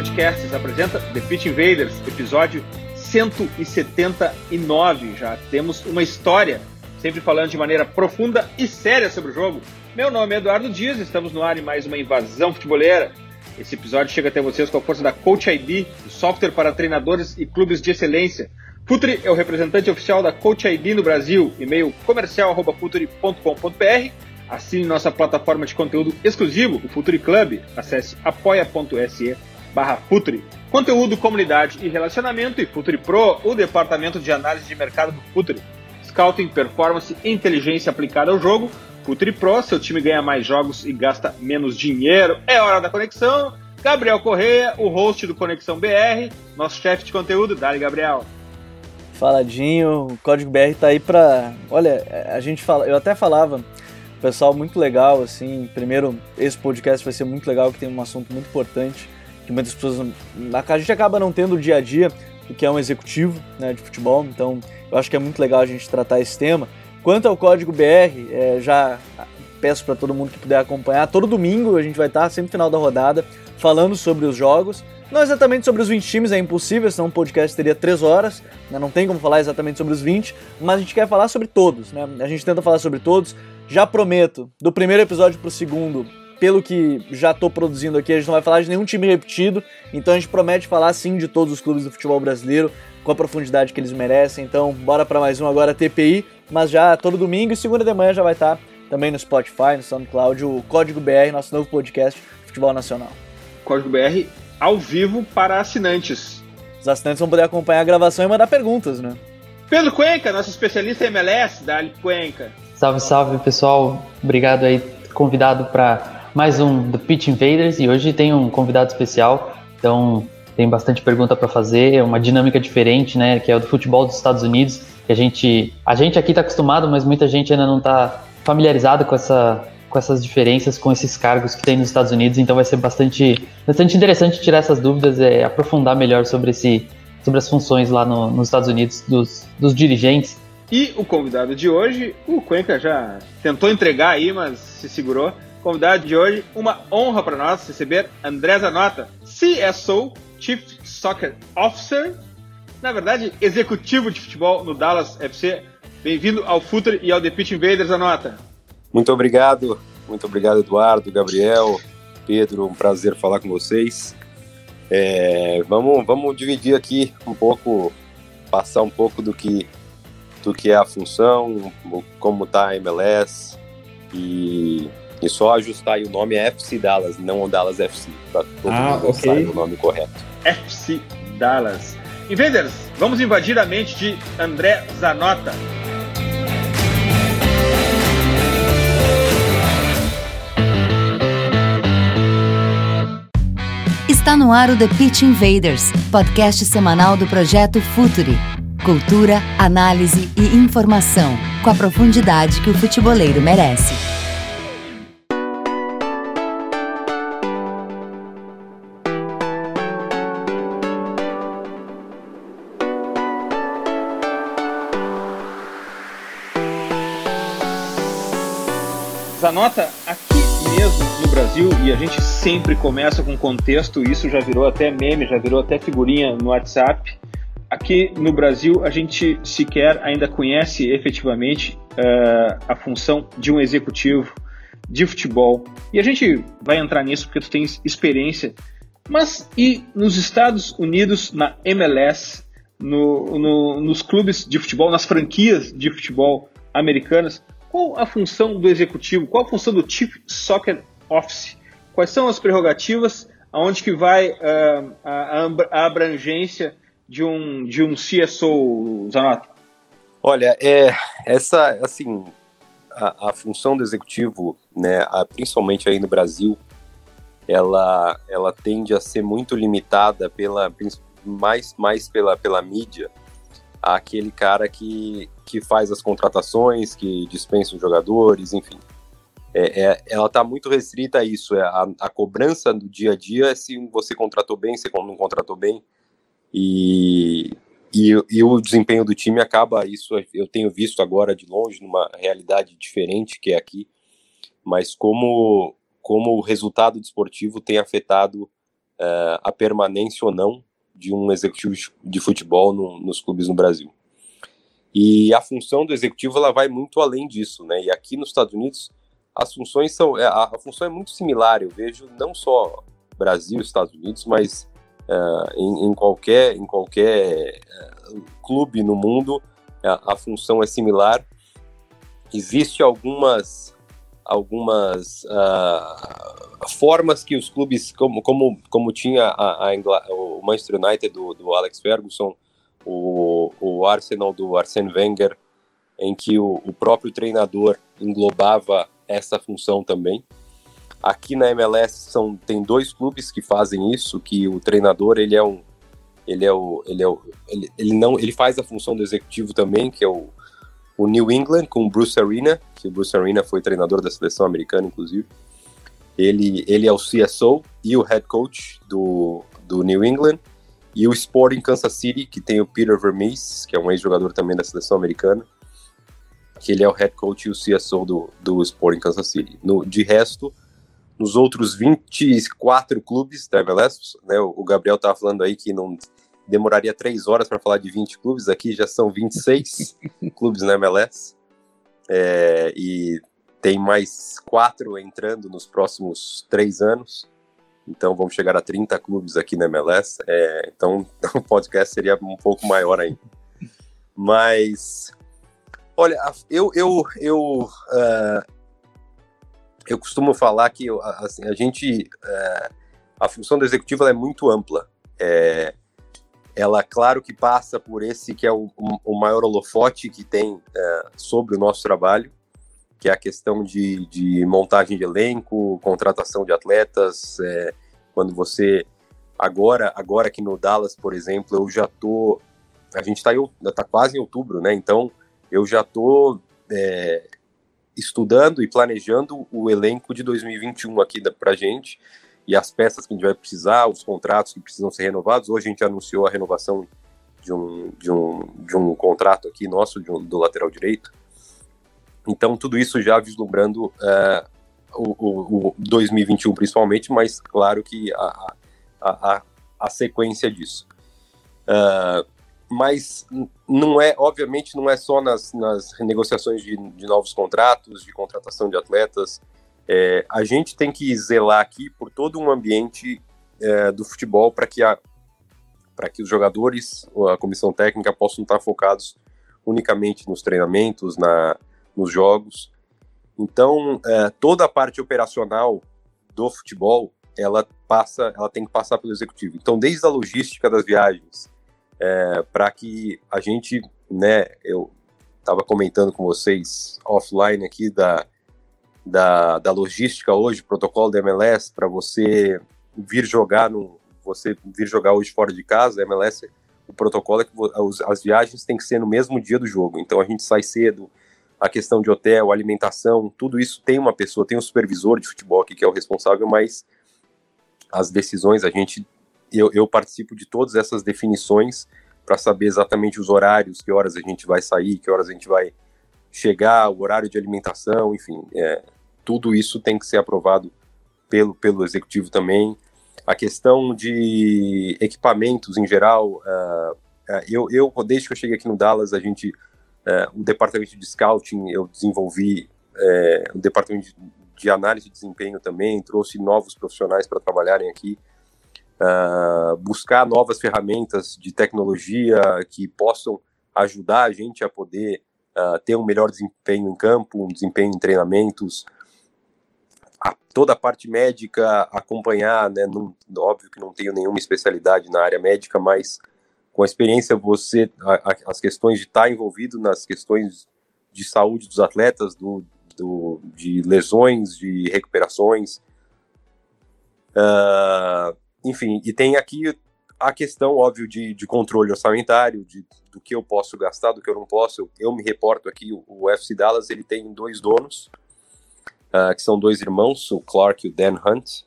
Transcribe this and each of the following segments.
Podcasts apresenta The Pitch Invaders, episódio 179 já. Temos uma história, sempre falando de maneira profunda e séria sobre o jogo. Meu nome é Eduardo Dias, estamos no ar em mais uma invasão futeboleira. Esse episódio chega até vocês com a força da Coach o software para treinadores e clubes de excelência. Futuri é o representante oficial da Coach ID no Brasil, e-mail comercial.futuri.com.br Assine nossa plataforma de conteúdo exclusivo, o Futuri Club. Acesse apoia.se barra Futuri. Conteúdo, comunidade e relacionamento e Futuri Pro, o departamento de análise de mercado do Futuri. Scouting, performance e inteligência aplicada ao jogo. Futuri Pro, seu time ganha mais jogos e gasta menos dinheiro. É hora da conexão. Gabriel Correia, o host do Conexão BR, nosso chefe de conteúdo. Dali, Gabriel. Faladinho, o Código BR tá aí pra. Olha, a gente fala. Eu até falava pessoal muito legal, assim. Primeiro, esse podcast vai ser muito legal, que tem um assunto muito importante, que muitas pessoas. A gente acaba não tendo o dia a dia, o que é um executivo né, de futebol, então eu acho que é muito legal a gente tratar esse tema. Quanto ao código BR, é, já peço para todo mundo que puder acompanhar, todo domingo a gente vai estar, sempre no final da rodada, falando sobre os jogos. Não exatamente sobre os 20 times, é impossível, senão um podcast teria 3 horas, né? não tem como falar exatamente sobre os 20, mas a gente quer falar sobre todos, né? A gente tenta falar sobre todos. Já prometo, do primeiro episódio pro segundo, pelo que já tô produzindo aqui, a gente não vai falar de nenhum time repetido, então a gente promete falar sim de todos os clubes do futebol brasileiro, com a profundidade que eles merecem. Então, bora para mais um agora TPI, mas já todo domingo e segunda de manhã já vai estar também no Spotify, no SoundCloud, o Código BR, nosso novo podcast de futebol nacional. Código BR ao vivo para assinantes. Os assinantes vão poder acompanhar a gravação e mandar perguntas, né? Pedro Cuenca, nosso especialista em MLS, Dali Cuenca. Salve, salve pessoal, obrigado aí, convidado para mais um The Pitch Invaders e hoje tem um convidado especial, então tem bastante pergunta para fazer, é uma dinâmica diferente, né, que é o do futebol dos Estados Unidos, que a gente, a gente aqui está acostumado, mas muita gente ainda não está familiarizado com essa com essas diferenças, com esses cargos que tem nos Estados Unidos, então vai ser bastante, bastante interessante tirar essas dúvidas, é, aprofundar melhor sobre, esse, sobre as funções lá no, nos Estados Unidos dos, dos dirigentes. E o convidado de hoje, o Cuenca já tentou entregar aí, mas se segurou. Convidado de hoje, uma honra para nós receber André Zanota, CSO, Chief Soccer Officer, na verdade, executivo de futebol no Dallas FC. Bem-vindo ao Futre e ao The Pitch Invaders, Zanota. Muito obrigado, muito obrigado, Eduardo, Gabriel, Pedro, um prazer falar com vocês. É, vamos, vamos dividir aqui um pouco, passar um pouco do que, do que é a função, como está a MLS e, e só ajustar aí o nome é FC Dallas, não o Dallas FC, para todo ah, mundo okay. sair o nome correto. FC Dallas. Invaders, vamos invadir a mente de André Zanota. Está no ar o The Pitch Invaders, podcast semanal do projeto Futuri. Cultura, análise e informação, com a profundidade que o futeboleiro merece. Zanota, aqui mesmo no Brasil, e a gente sempre começa com contexto, isso já virou até meme, já virou até figurinha no WhatsApp. Aqui no Brasil, a gente sequer ainda conhece efetivamente uh, a função de um executivo de futebol. E a gente vai entrar nisso porque tu tens experiência. Mas e nos Estados Unidos, na MLS, no, no, nos clubes de futebol, nas franquias de futebol americanas, qual a função do executivo? Qual a função do Chief Soccer Office? Quais são as prerrogativas? Aonde que vai uh, a, a, abrangência de um, de um CSO, Zanato? Olha, é, essa, assim, a, a função do executivo, né, a, principalmente aí no Brasil, ela, ela tende a ser muito limitada pela mais, mais pela, pela mídia aquele cara que, que faz as contratações, que dispensa os jogadores, enfim. É, é, ela está muito restrita a isso. É a, a, cobrança do dia a dia é se você contratou bem, se não contratou bem. E, e, e, o desempenho do time acaba isso. Eu tenho visto agora de longe, numa realidade diferente que é aqui, mas como, como o resultado desportivo tem afetado uh, a permanência ou não de um executivo de futebol no, nos clubes no Brasil. E a função do executivo ela vai muito além disso, né? E aqui nos Estados Unidos as funções são é, a, a função é muito similar. Eu vejo não só Brasil, Estados Unidos, mas uh, em, em, qualquer em qualquer uh, clube no mundo a, a função é similar. Existe algumas algumas uh, formas que os clubes, como, como, como tinha a, a o Manchester United do, do Alex Ferguson, o, o Arsenal do Arsene Wenger, em que o, o próprio treinador englobava essa função também. Aqui na MLS são, tem dois clubes que fazem isso, que o treinador ele é um ele é o ele é o ele, ele não ele faz a função do executivo também, que é o o New England com o Bruce Arena, que o Bruce Arena foi treinador da seleção americana, inclusive. Ele, ele é o CSO e o head coach do, do New England. E o Sporting Kansas City, que tem o Peter Vermees, que é um ex-jogador também da seleção americana, que ele é o head coach e o CSO do, do Sporting Kansas City. No, de resto, nos outros 24 clubes da MLS, né, o Gabriel estava falando aí que não demoraria três horas para falar de 20 clubes, aqui já são 26 clubes na MLS. É, e tem mais quatro entrando nos próximos três anos. Então vamos chegar a 30 clubes aqui na MLS. É, então o podcast seria um pouco maior ainda. Mas, olha, eu, eu, eu, uh, eu costumo falar que assim, a gente, uh, a função do executivo é muito ampla. É, ela, claro que passa por esse que é o, o maior holofote que tem é, sobre o nosso trabalho, que é a questão de, de montagem de elenco, contratação de atletas. É, quando você agora, agora aqui no Dallas, por exemplo, eu já tô, a gente está tá quase em outubro, né? Então eu já tô é, estudando e planejando o elenco de 2021 aqui para gente e as peças que a gente vai precisar, os contratos que precisam ser renovados. Hoje a gente anunciou a renovação de um, de um, de um contrato aqui nosso, um, do lateral direito. Então, tudo isso já vislumbrando uh, o, o, 2021 principalmente, mas claro que a, a, a, a sequência disso. Uh, mas não é, obviamente, não é só nas, nas negociações de, de novos contratos, de contratação de atletas, é, a gente tem que zelar aqui por todo um ambiente é, do futebol para que, a, que os jogadores, a comissão técnica possam estar focados unicamente nos treinamentos, na, nos jogos. Então, é, toda a parte operacional do futebol, ela passa, ela tem que passar pelo executivo. Então, desde a logística das viagens, é, para que a gente, né, eu estava comentando com vocês offline aqui da da, da logística hoje, protocolo da MLS, para você vir jogar no você vir jogar hoje fora de casa, a MLS, o protocolo é que as viagens têm que ser no mesmo dia do jogo. Então a gente sai cedo, a questão de hotel, alimentação, tudo isso tem uma pessoa, tem um supervisor de futebol aqui que é o responsável, mas as decisões a gente eu, eu participo de todas essas definições para saber exatamente os horários, que horas a gente vai sair, que horas a gente vai chegar, o horário de alimentação, enfim, é, tudo isso tem que ser aprovado pelo, pelo executivo também. A questão de equipamentos em geral, uh, eu, eu, desde que eu cheguei aqui no Dallas, a gente, uh, o departamento de scouting, eu desenvolvi o departamento de, análise de desempenho também, trouxe novos profissionais para trabalharem aqui. buscar novas ferramentas de tecnologia que possam ajudar a gente a poder uh, ter um melhor desempenho em campo, um desempenho em treinamentos, a, toda a parte médica, acompanhar, né, não, óbvio que não tenho nenhuma especialidade na área médica, mas com a experiência você, a, a, as questões de estar envolvido nas questões de saúde dos atletas, do, do, de lesões, de recuperações, Uh, enfim, e tem aqui a questão, óbvio, de, de controle orçamentário, de, do que eu posso gastar, do que eu não posso. Eu, eu me reporto aqui, o, o FC Dallas, ele tem dois donos, uh, que são dois irmãos, o Clark e o Dan Hunt,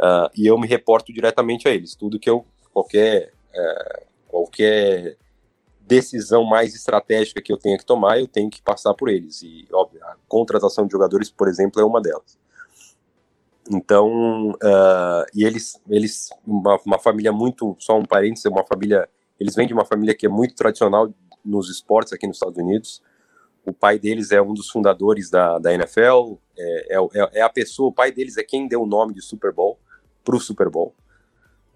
uh, e eu me reporto diretamente a eles. Tudo que eu, qualquer, uh, qualquer decisão mais estratégica que eu tenha que tomar, eu tenho que passar por eles. E, óbvio, a contratação de jogadores, por exemplo, é uma delas. Então, uh, e eles, eles uma, uma, família muito, só um parênteses, uma família, eles vêm de uma família que é muito tradicional nos esportes aqui nos Estados Unidos. O pai deles é um dos fundadores da, da NFL, é, é, é a pessoa, o pai deles é quem deu o nome de Super Bowl para o Super Bowl.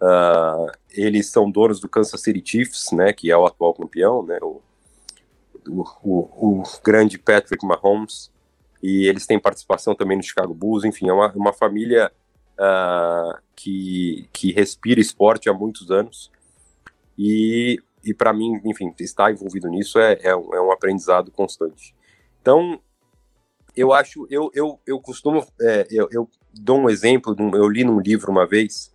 Uh, eles são donos do Kansas City Chiefs, né, que é o atual campeão, né, o, o, o, o grande Patrick Mahomes. E eles têm participação também no Chicago Bulls, enfim, é uma, uma família uh, que, que respira esporte há muitos anos, e, e para mim, enfim, estar envolvido nisso é, é, um, é um aprendizado constante. Então, eu acho, eu, eu, eu costumo, é, eu, eu dou um exemplo, eu li num livro uma vez,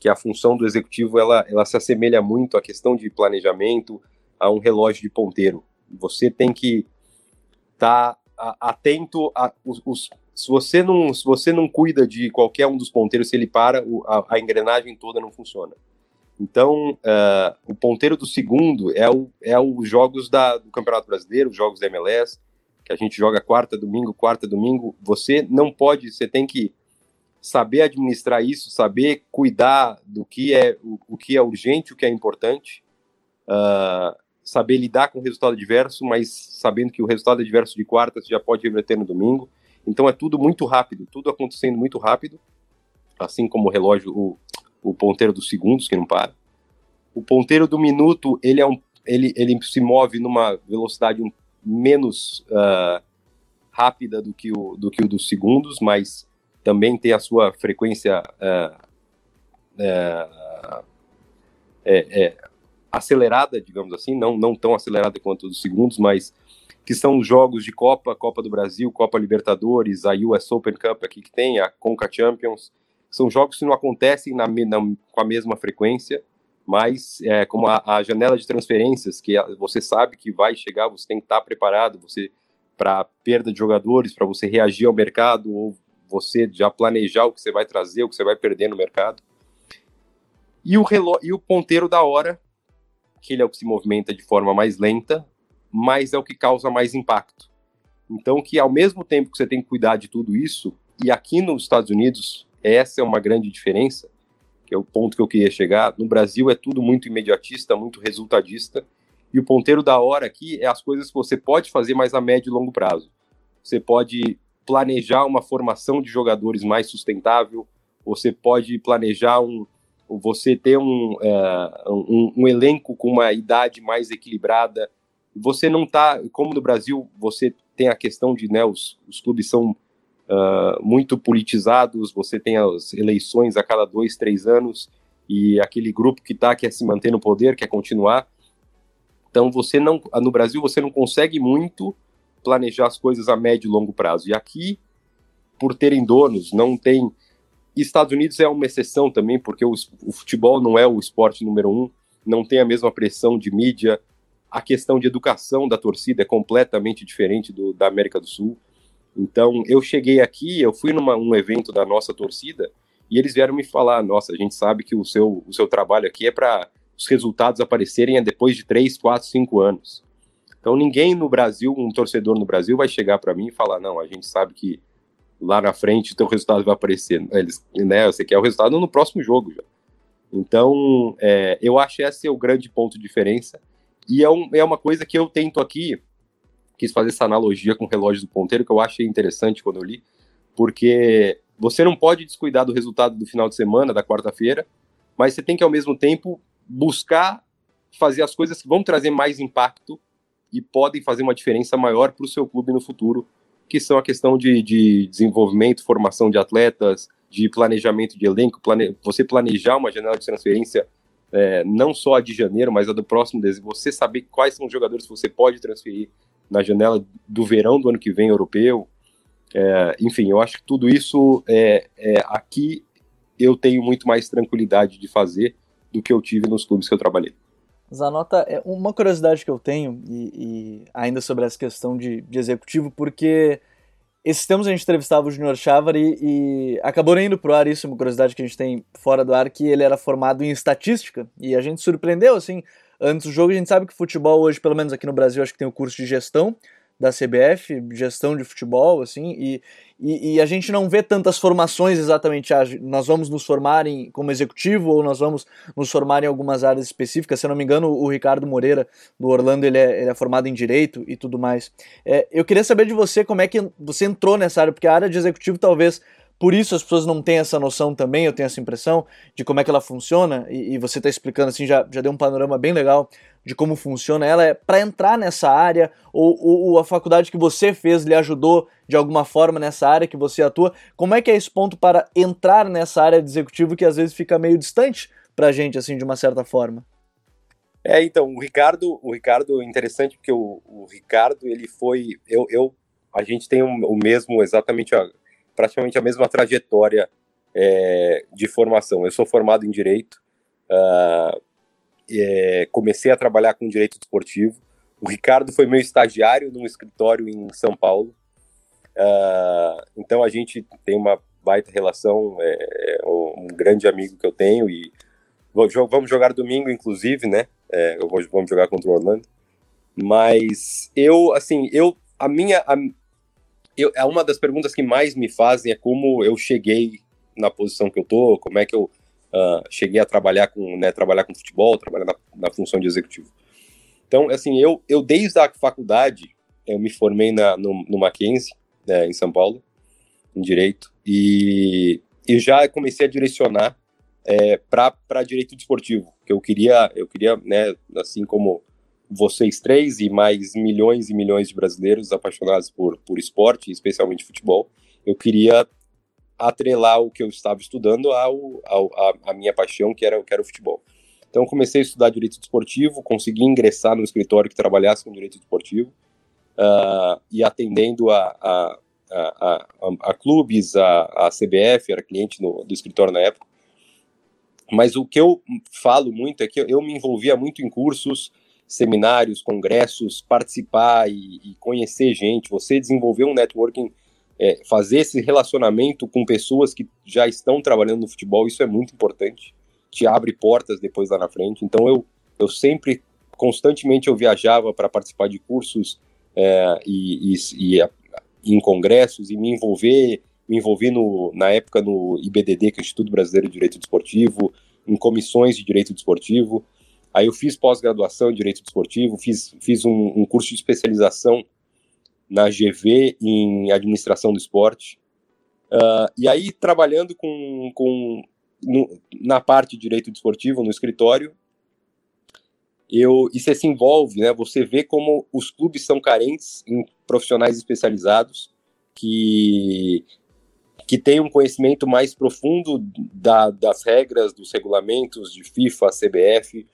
que a função do executivo, ela, ela se assemelha muito à questão de planejamento, a um relógio de ponteiro. Você tem que estar tá atento a os, os, se você não se você não cuida de qualquer um dos ponteiros, se ele para, o, a, a, engrenagem toda não funciona. Então, uh, o ponteiro do segundo é o é os jogos da, do Campeonato Brasileiro, os jogos da MLS, que a gente joga quarta, domingo, quarta, domingo. Você não pode, você tem que saber administrar isso, saber cuidar do que é o, o que é urgente, o que é importante. Uh, saber lidar com o resultado adverso, mas sabendo que o resultado adverso de quarta já pode reverter no domingo. Então é tudo muito rápido, tudo acontecendo muito rápido, assim como o relógio, o, o ponteiro dos segundos que não para. O ponteiro do minuto ele é um, ele, ele se move numa velocidade um, menos uh, rápida do que o do que o dos segundos, mas também tem a sua frequência uh, é, é, acelerada, digamos assim, não, não tão acelerada quanto os segundos, mas que são os jogos de Copa, Copa do Brasil, Copa Libertadores, a US Open Cup aqui que tem, a Conca Champions, são jogos que não acontecem na, na com a mesma frequência, mas é, como a, a, janela de transferências, que você sabe que vai chegar, você tem que estar preparado, você para perda de jogadores, para você reagir ao mercado, ou você já planejar o que você vai trazer, o que você vai perder no mercado. E o, relógio, e o ponteiro da hora, que ele é o que se movimenta de forma mais lenta, mas é o que causa mais impacto. Então, que ao mesmo tempo que você tem que cuidar de tudo isso, e aqui nos Estados Unidos, essa é uma grande diferença, que é o ponto que eu queria chegar. No Brasil é tudo muito imediatista, muito resultadista, e o ponteiro da hora aqui é as coisas que você pode fazer mais a médio e longo prazo. Você pode planejar uma formação de jogadores mais sustentável, você pode planejar um, você ter um, é, um, um, elenco com uma idade mais equilibrada. Você não está, como no Brasil, você tem a questão de, né, os, os clubes são uh, muito politizados, você tem as eleições a cada dois, três anos, e aquele grupo que está, quer se manter no poder, quer continuar. Então, você não, no Brasil, você não consegue muito planejar as coisas a médio e longo prazo. E aqui, por terem donos, não tem Estados Unidos é uma exceção também, porque o, o, futebol não é o esporte número um, não tem a mesma pressão de mídia, a questão de educação da torcida é completamente diferente do, da América do Sul. Então, eu cheguei aqui, eu fui num um evento da nossa torcida e eles vieram me falar: nossa, a gente sabe que o seu, o seu trabalho aqui é para os resultados aparecerem depois de 3, 4, 5 anos. Então, ninguém no Brasil, um torcedor no Brasil, vai chegar para mim e falar: não, a gente sabe que lá na frente o teu resultado vai aparecer. Eles, né, você quer o resultado no próximo jogo já. Então, é, eu acho esse é o grande ponto de diferença. E é, um, é uma coisa que eu tento aqui, quis fazer essa analogia com o relógio do ponteiro, que eu achei interessante quando eu li, porque você não pode descuidar do resultado do final de semana, da quarta-feira, mas você tem que, ao mesmo tempo, buscar fazer as coisas que vão trazer mais impacto e podem fazer uma diferença maior para o seu clube no futuro, que são a questão de, de desenvolvimento, formação de atletas, de planejamento de elenco, plane... você planejar uma janela de transferência é, não só a de janeiro, mas a do próximo você saber quais são os jogadores que você pode transferir na janela do verão do ano que vem europeu. É, enfim, eu acho que tudo isso é, é, aqui eu tenho muito mais tranquilidade de fazer do que eu tive nos clubes que eu trabalhei. Zanota, é uma curiosidade que eu tenho, e, e ainda sobre essa questão de, de, executivo, porque esses tempos a gente entrevistava o Junior Chavari e, e acabou indo pro ar, isso é uma curiosidade que a gente tem fora do ar, que ele era formado em estatística, e a gente surpreendeu, assim, antes do jogo, a gente sabe que futebol hoje, pelo menos aqui no Brasil, acho que tem o curso de gestão, da CBF, gestão de futebol, assim, e, e, e, a gente não vê tantas formações exatamente. Ah, nós vamos nos formar em, como executivo ou nós vamos nos formar em algumas áreas específicas. Se eu não me engano, o Ricardo Moreira, do Orlando, ele é, ele é formado em Direito e tudo mais. É, eu queria saber de você como é que você entrou nessa área, porque a área de executivo talvez por isso as pessoas não têm essa noção também, eu tenho essa impressão, de como é que ela funciona, e, e você está explicando assim, já, já deu um panorama bem legal de como funciona ela, é para entrar nessa área, ou, ou, a faculdade que você fez lhe ajudou de alguma forma nessa área que você atua, como é que é esse ponto para entrar nessa área de executivo que às vezes fica meio distante a gente, assim, de uma certa forma? É, então, o Ricardo, o Ricardo é interessante porque o, o Ricardo, ele foi, eu, eu, a gente tem o, o mesmo, exatamente a, praticamente a mesma trajetória é, de formação. Eu sou formado em Direito, uh, é, comecei a trabalhar com Direito Desportivo. O Ricardo foi meu estagiário num escritório em São Paulo. Uh, então a gente tem uma baita relação, é, é um grande amigo que eu tenho e vamos jogar domingo, inclusive, né? É, vamos jogar contra o Orlando. Mas eu, assim, eu, a minha, a, eu, é uma das perguntas que mais me fazem é como eu cheguei na posição que eu tô, como é que eu uh, cheguei a trabalhar com, né, trabalhar com futebol, trabalhar na, na, função de executivo. Então, assim, eu, eu desde a faculdade, eu me formei na, no, no Mackenzie, né, em São Paulo, em Direito, e, e já comecei a direcionar é, para direito desportivo, que eu queria, eu queria, né, assim como vocês três e mais milhões e milhões de brasileiros apaixonados por, por esporte, especialmente futebol, eu queria atrelar o que eu estava estudando ao, ao a, a, minha paixão, que era, que era o futebol. Então, comecei a estudar direito desportivo, consegui ingressar no escritório que trabalhasse com direito desportivo uh, e atendendo a, a, a, a clubes, a, a CBF, era cliente no, do escritório na época. Mas o que eu falo muito é que eu me envolvia muito em cursos, seminários, congressos, participar e, e conhecer gente, você desenvolver um networking, é, fazer esse relacionamento com pessoas que já estão trabalhando no futebol, isso é muito importante, te abre portas depois lá na frente. Então eu, eu sempre, constantemente eu viajava para participar de cursos é, e, e, e, em congressos e me envolver, me envolvi no, na época no IBDD, que é o Instituto Brasileiro de Direito Desportivo, em comissões de direito desportivo. Aí eu fiz pós-graduação em Direito Desportivo, fiz, fiz um, um, curso de especialização na GV em Administração do Esporte. Uh, e aí, trabalhando com, com no, na parte de Direito Desportivo, no escritório, eu, e você se envolve, né? Você vê como os clubes são carentes em profissionais especializados que que têm um conhecimento mais profundo da, das regras, dos regulamentos de FIFA, CBF,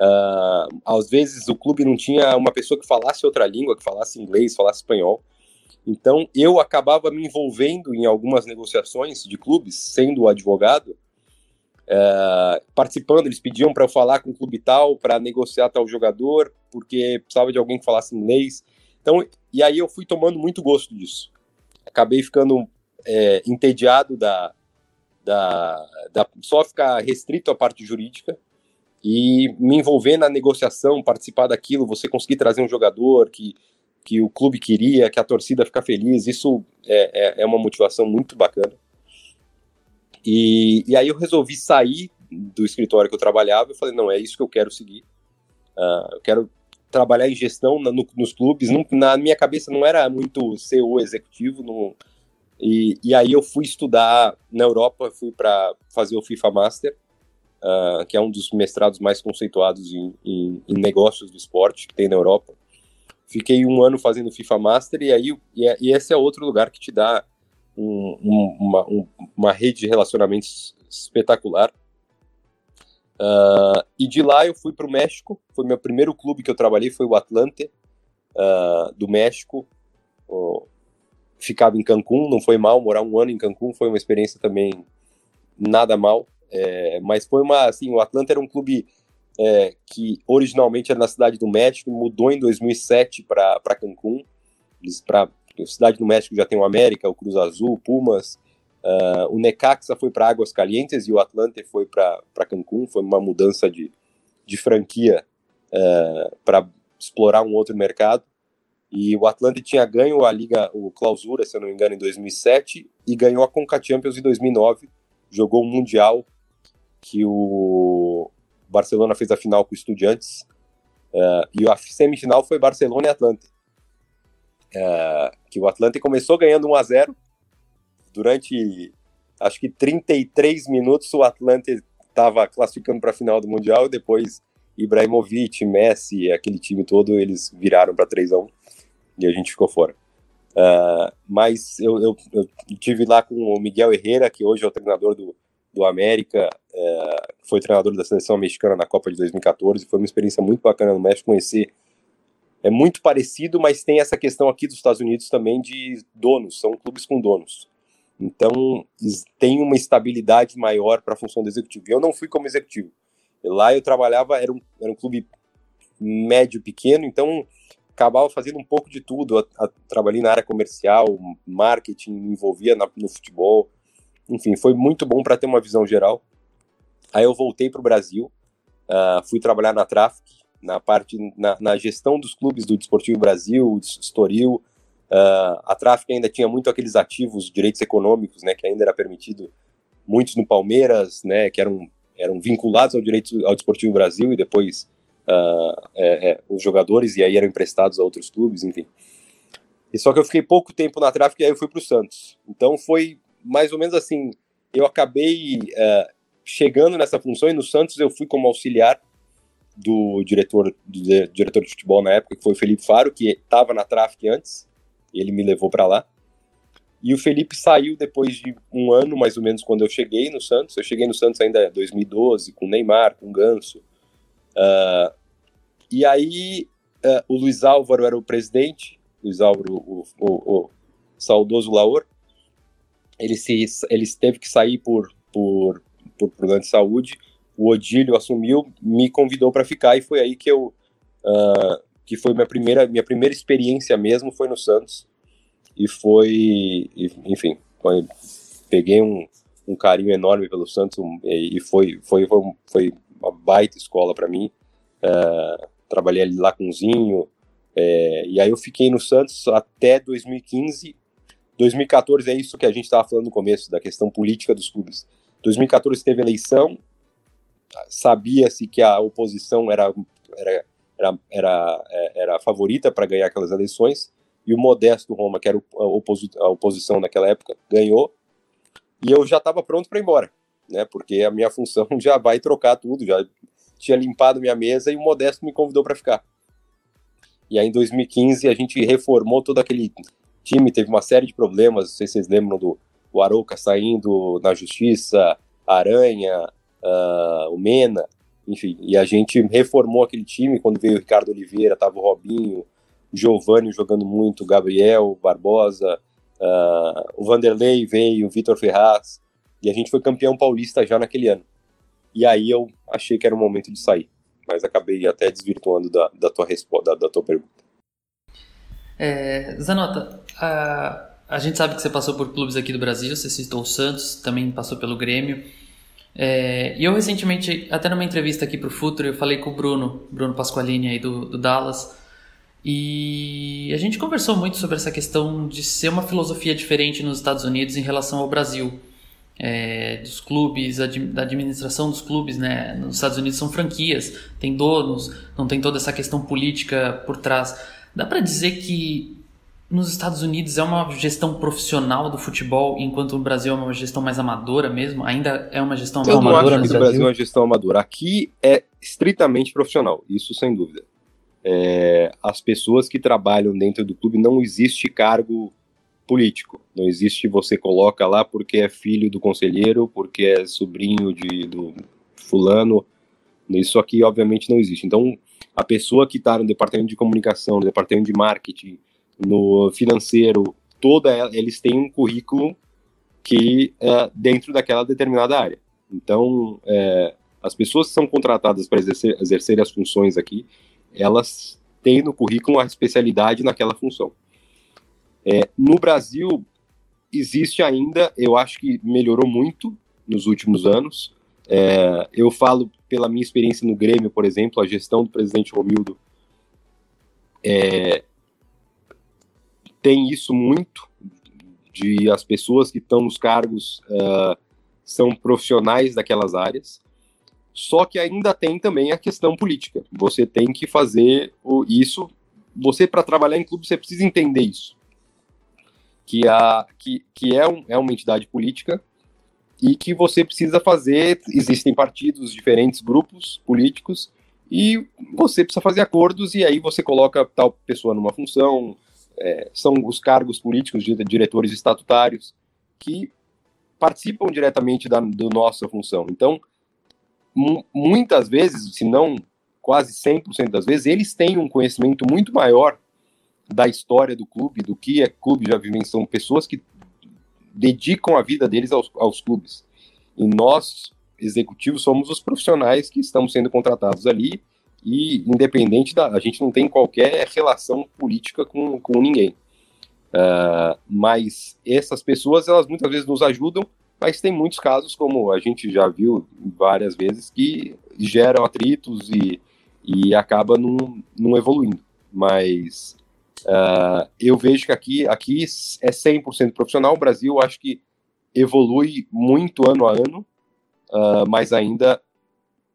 Uh, às vezes o clube não tinha uma pessoa que falasse outra língua, que falasse inglês, falasse espanhol. Então eu acabava me envolvendo em algumas negociações de clubes, sendo advogado, uh, participando. Eles pediam para eu falar com o clube tal, para negociar tal jogador, porque precisava de alguém que falasse inglês. Então, e aí eu fui tomando muito gosto disso. Acabei ficando é, entediado da, da, da só ficar restrito à parte jurídica e me envolver na negociação, participar daquilo, você conseguir trazer um jogador que, que o clube queria, que a torcida ficar feliz, isso é, é, é uma motivação muito bacana. E, e, aí eu resolvi sair do escritório que eu trabalhava e falei, não, é isso que eu quero seguir. Uh, eu quero trabalhar em gestão na, no, nos clubes. Não, na minha cabeça não era muito ser o executivo. No, e, e aí eu fui estudar na Europa, fui para fazer o FIFA Master uh, que é um dos mestrados mais conceituados em, em, em, negócios do esporte que tem na Europa. Fiquei um ano fazendo FIFA Master e aí e, é, e esse é outro lugar que te dá um, um, uma, um, uma rede de relacionamentos espetacular. Uh, e de lá eu fui para o México. Foi meu primeiro clube que eu trabalhei, foi o Atlante uh, do México. Ficava em Cancún, não foi mal morar um ano em Cancún, foi uma experiência também nada mal, é, mas foi uma, assim, o Atlanta era um clube é, que originalmente era na cidade do México, mudou em 2007 para Cancún, para cidade do México já tem o América, o Cruz Azul, o Pumas, uh, o Necaxa foi para Águas Calientes e o Atlante foi para Cancún, foi uma mudança de, de franquia uh, para explorar um outro mercado. E o Atlante tinha ganho a Liga, o Clausura, se eu não me engano, em 2007 e ganhou a Conca Champions em 2009. Jogou o Mundial que o Barcelona fez a final com o Estudiantes uh, e a semifinal foi Barcelona e Atlante. Uh, que o Atlante começou ganhando 1 a 0 durante acho que 33 minutos o Atlante estava classificando para a final do Mundial e depois Ibrahimovic, Messi, aquele time todo, eles viraram para 3 a 1 e a gente ficou fora. Uh, mas eu, eu, eu, tive lá com o Miguel Herrera, que hoje é o treinador do, do América, uh, foi treinador da seleção mexicana na Copa de 2014, foi uma experiência muito bacana no México conhecer. É muito parecido, mas tem essa questão aqui dos Estados Unidos também de donos, são clubes com donos. Então, tem uma estabilidade maior para a função do executivo. Eu não fui como executivo. Lá eu trabalhava, era um, era um clube médio, pequeno, então acabava fazendo um pouco de tudo. A, a, trabalhei na área comercial, marketing, me envolvia na, no futebol. Enfim, foi muito bom para ter uma visão geral. Aí eu voltei para o Brasil, uh, fui trabalhar na Traffic, na parte na, na, gestão dos clubes do Desportivo Brasil, Estoril. Uh, a Traffic ainda tinha muito aqueles ativos, direitos econômicos, né, que ainda era permitido muitos no Palmeiras, né, que eram eram vinculados ao direito ao Desportivo Brasil e depois uh, é, é, os jogadores, e aí eram emprestados a outros clubes, enfim. E só que eu fiquei pouco tempo na tráfico e aí eu fui para o Santos. Então foi mais ou menos assim, eu acabei uh, chegando nessa função e no Santos eu fui como auxiliar do diretor do diretor de futebol na época, que foi o Felipe Faro, que estava na tráfico antes, ele me levou para lá. E o Felipe saiu depois de um ano, mais ou menos, quando eu cheguei no Santos. Eu cheguei no Santos ainda em 2012, com Neymar, com Ganso. Uh, e aí uh, o Luiz Álvaro era o presidente, Luiz Álvaro, o, o, o saudoso Laor, ele, se, ele teve que sair por, por, por problema de saúde, o Odílio assumiu, me convidou para ficar e foi aí que eu, uh, que foi minha primeira, minha primeira experiência mesmo, foi no Santos, e foi, enfim, foi, peguei um, um carinho enorme pelo Santos e foi, foi, foi, foi uma baita escola para mim, uh, trabalhei ali lá com o Zinho, é, e aí eu fiquei no Santos até 2015. 2014 é isso que a gente estava falando no começo, da questão política dos clubes. 2014 teve eleição, sabia-se que a oposição era, era, era, era, é, era a favorita para ganhar aquelas eleições, e o Modesto Roma, que era a, oposi a oposição naquela época, ganhou, e eu já estava pronto para ir embora, né, porque a minha função já vai trocar tudo, já tinha limpado minha mesa e o Modesto me convidou para ficar. E aí em 2015 a gente reformou todo aquele time, teve uma série de problemas, não sei se vocês lembram do o Arouca saindo na justiça, Aranha, uh, o Mena, enfim, e a gente reformou aquele time quando veio o Ricardo Oliveira, tava o Robinho, Giovanni jogando muito, Gabriel, Barbosa, uh, o Vanderlei veio, o Vitor Ferraz, e a gente foi campeão paulista já naquele ano. E aí eu achei que era o momento de sair. Mas acabei até desvirtuando da, da tua resposta, da, da, tua pergunta. É, Zanota, a, a gente sabe que você passou por clubes aqui do Brasil, você citou o Santos, também passou pelo Grêmio. É, e eu recentemente, até numa entrevista aqui para o Futuro, eu falei com o Bruno, Bruno Pasqualini aí do, do Dallas, e a gente conversou muito sobre essa questão de ser uma filosofia diferente nos Estados Unidos em relação ao Brasil é, dos clubes, da administração dos clubes, né? Nos Estados Unidos são franquias, tem donos, não tem toda essa questão política por trás. Dá para dizer que nos Estados Unidos é uma gestão profissional do futebol, enquanto no Brasil é uma gestão mais amadora mesmo? Ainda é uma gestão Eu amadora? Eu não acho que no Brasil é uma gestão amadora. Aqui é estritamente profissional, isso sem dúvida. É, as pessoas que trabalham dentro do clube não existe cargo político. Não existe você coloca lá porque é filho do conselheiro, porque é sobrinho de, do fulano. Isso aqui, obviamente, não existe. Então, a pessoa que está no departamento de comunicação, no departamento de marketing, no financeiro, toda ela, eles têm um currículo que uh, dentro daquela determinada área. Então, é, as pessoas que são contratadas para exercer, exercer as funções aqui, elas têm no currículo a especialidade naquela função. É, no Brasil, existe ainda, eu acho que melhorou muito nos últimos anos. É, eu falo pela minha experiência no Grêmio, por exemplo, a gestão do presidente Romildo é, tem isso muito, de as pessoas que estão nos cargos uh, são profissionais daquelas áreas. Só que ainda tem também a questão política. Você tem que fazer o, isso. Você, para trabalhar em clube, você precisa entender isso. Que, a, que, que é, um, é uma entidade política e que você precisa fazer. Existem partidos, diferentes grupos políticos, e você precisa fazer acordos, e aí você coloca tal pessoa numa função. É, são os cargos políticos de diretores estatutários que participam diretamente da do nossa função. Então, muitas vezes, se não quase 100% das vezes, eles têm um conhecimento muito maior da história do clube, do que é clube já são pessoas que dedicam a vida deles aos, aos clubes. E nós, executivos, somos os profissionais que estamos sendo contratados ali e independente da... A gente não tem qualquer relação política com, com ninguém. Uh, mas essas pessoas, elas muitas vezes nos ajudam mas tem muitos casos, como a gente já viu várias vezes, que geram atritos e, e acaba não, não evoluindo. Mas uh, eu vejo que aqui, aqui é 100% profissional. O Brasil, acho que evolui muito ano a ano, uh, mas ainda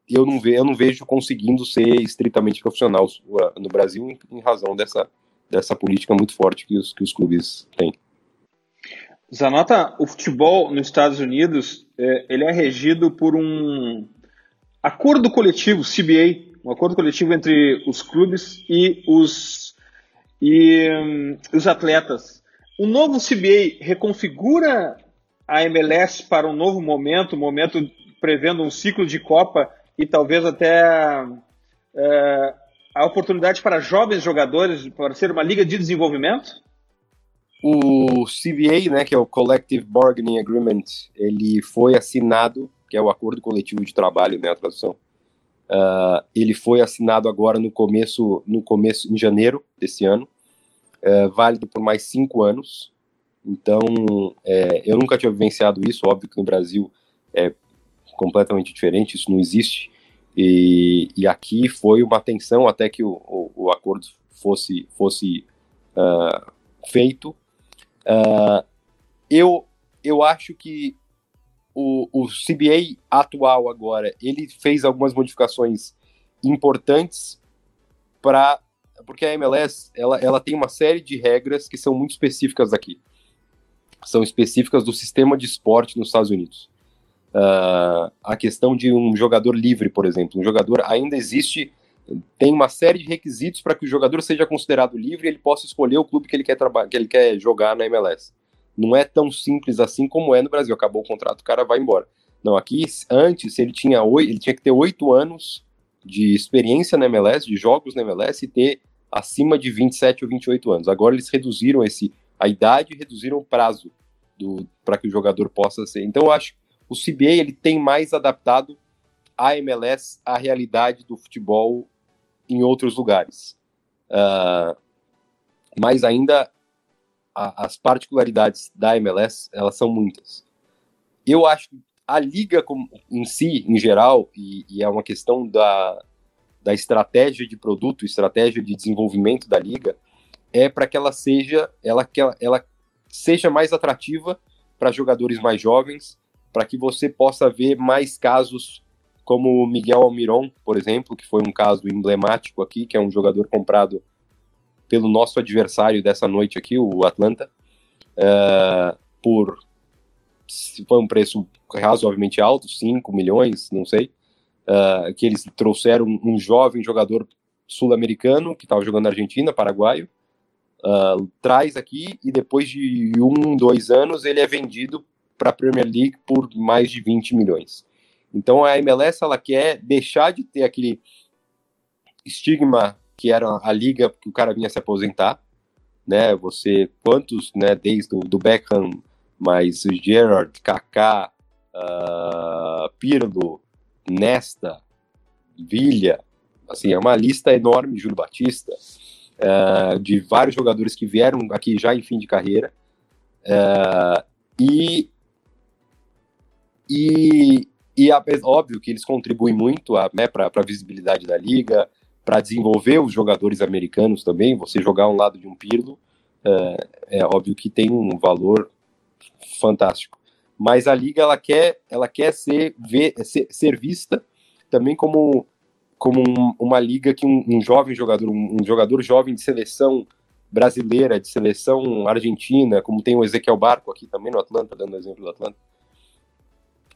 eu não, ve, eu não vejo conseguindo ser estritamente profissional no Brasil em, em razão dessa, dessa política muito forte que os, que os clubes têm. Zanota, o futebol nos Estados Unidos é, ele é regido por um acordo coletivo, CBA, um acordo coletivo entre os clubes e os, e, um, os atletas. O novo CBA reconfigura a MLS para um novo momento, momento prevendo um ciclo de Copa e talvez até é, a oportunidade para jovens jogadores para ser uma liga de desenvolvimento? O CBA, né, que é o Collective Bargaining Agreement, ele foi assinado, que é o acordo coletivo de trabalho, né, a tradução. Uh, ele foi assinado agora no começo, no começo, em janeiro desse ano, uh, válido por mais cinco anos. Então, é, eu nunca tinha vivenciado isso. Óbvio que no Brasil é completamente diferente, isso não existe. E, e aqui foi uma tensão até que o, o, o acordo fosse, fosse uh, feito Uh, eu, eu acho que o, o CBA atual agora, ele fez algumas modificações importantes para porque a MLS ela, ela tem uma série de regras que são muito específicas aqui. São específicas do sistema de esporte nos Estados Unidos. Uh, a questão de um jogador livre, por exemplo. Um jogador ainda existe tem uma série de requisitos para que o jogador seja considerado livre e ele possa escolher o clube que ele quer que ele quer jogar na MLS. Não é tão simples assim como é no Brasil. Acabou o contrato, o cara vai embora. Não, aqui antes ele tinha oito, ele tinha que ter oito anos de experiência na MLS, de jogos na MLS e ter acima de 27 ou 28 anos. Agora eles reduziram esse a idade e reduziram o prazo para que o jogador possa ser. Então eu acho que o CBA ele tem mais adaptado a MLS à realidade do futebol em outros lugares. Uh, mas ainda a, as particularidades da MLS elas são muitas. Eu acho que a liga em si, em geral, e, e, é uma questão da, da estratégia de produto, estratégia de desenvolvimento da liga, é para que ela seja, ela, que ela, ela seja mais atrativa para jogadores mais jovens, para que você possa ver mais casos como o Miguel Almiron, por exemplo, que foi um caso emblemático aqui, que é um jogador comprado pelo nosso adversário dessa noite aqui, o Atlanta, uh, por foi um preço razoavelmente alto, 5 milhões, não sei, uh, que eles trouxeram um jovem jogador sul-americano que estava jogando na Argentina, paraguaio, uh, traz aqui e depois de um, dois anos ele é vendido para a Premier League por mais de 20 milhões. Então a MLS ela quer deixar de ter aquele estigma que era a liga que o cara vinha se aposentar, né? Você quantos, né? Desde o do Beckham mas Gerard, Kaká, uh, Pirlo, Nesta, Villa, assim, é uma lista enorme, Júlio Batista, uh, de vários jogadores que vieram aqui já em fim de carreira, uh, e, e, e é óbvio que eles contribuem muito né, para a visibilidade da liga, para desenvolver os jogadores americanos também, você jogar ao lado de um Pirlo, uh, é óbvio que tem um valor fantástico. Mas a liga ela quer, ela quer ser, ver, ser, ser vista também como, como um, uma liga que um, um jovem jogador, um, um, jogador jovem de seleção brasileira, de seleção argentina, como tem o Ezequiel Barco aqui também no Atlanta, dando exemplo do Atlanta,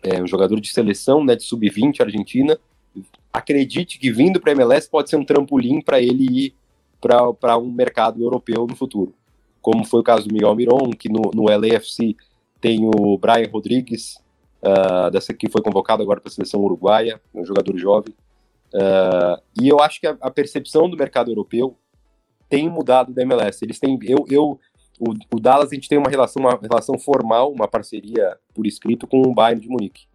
é um jogador de seleção, né, de sub-20 argentina, acredite que vindo para a MLS pode ser um trampolim para ele ir para um mercado europeu no futuro. Como foi o caso do Miguel Miron, que no, no LAFC tem o Brian Rodrigues, uh, dessa que foi convocado agora para a seleção uruguaia, um jogador jovem. Uh, e eu acho que a, a, percepção do mercado europeu tem mudado da MLS. Eles têm, eu, eu o, o, Dallas a gente tem uma relação, uma relação formal, uma parceria por escrito com o Bayern de Munique.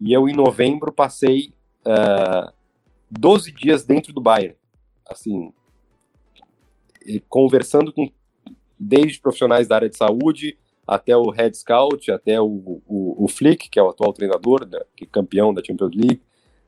E eu em novembro passei uh, ah, 12 dias dentro do Bayern, assim, conversando com desde profissionais da área de saúde até o head scout, até o, o, o Flick, que é o atual treinador, né, que é campeão da Champions League,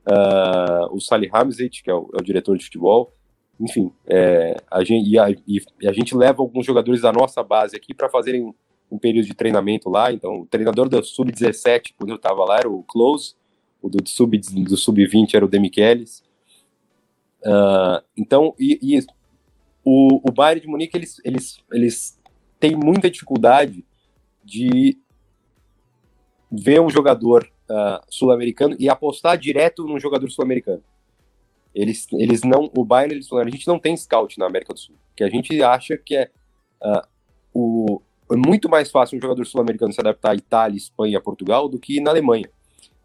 uh, o Sally Hamzit, que é o, é o, diretor de futebol, enfim, é, a gente, e, a, e a gente leva alguns jogadores da nossa base aqui para fazerem um período de treinamento lá, então o treinador do Sub-17, quando eu estava lá, era o Close, o do Sub-20 do sub era o Demichelis, uh, então, e, e o, o Bayern de Munique, eles, eles, eles têm muita dificuldade de ver um jogador uh, sul-americano e apostar direto num jogador sul-americano. Eles, eles não, o Bayern, eles falaram, a gente não tem scout na América do Sul, que a gente acha que é uh, o, é muito mais fácil um jogador sul-americano se adaptar à Itália, Espanha, Portugal do que na Alemanha.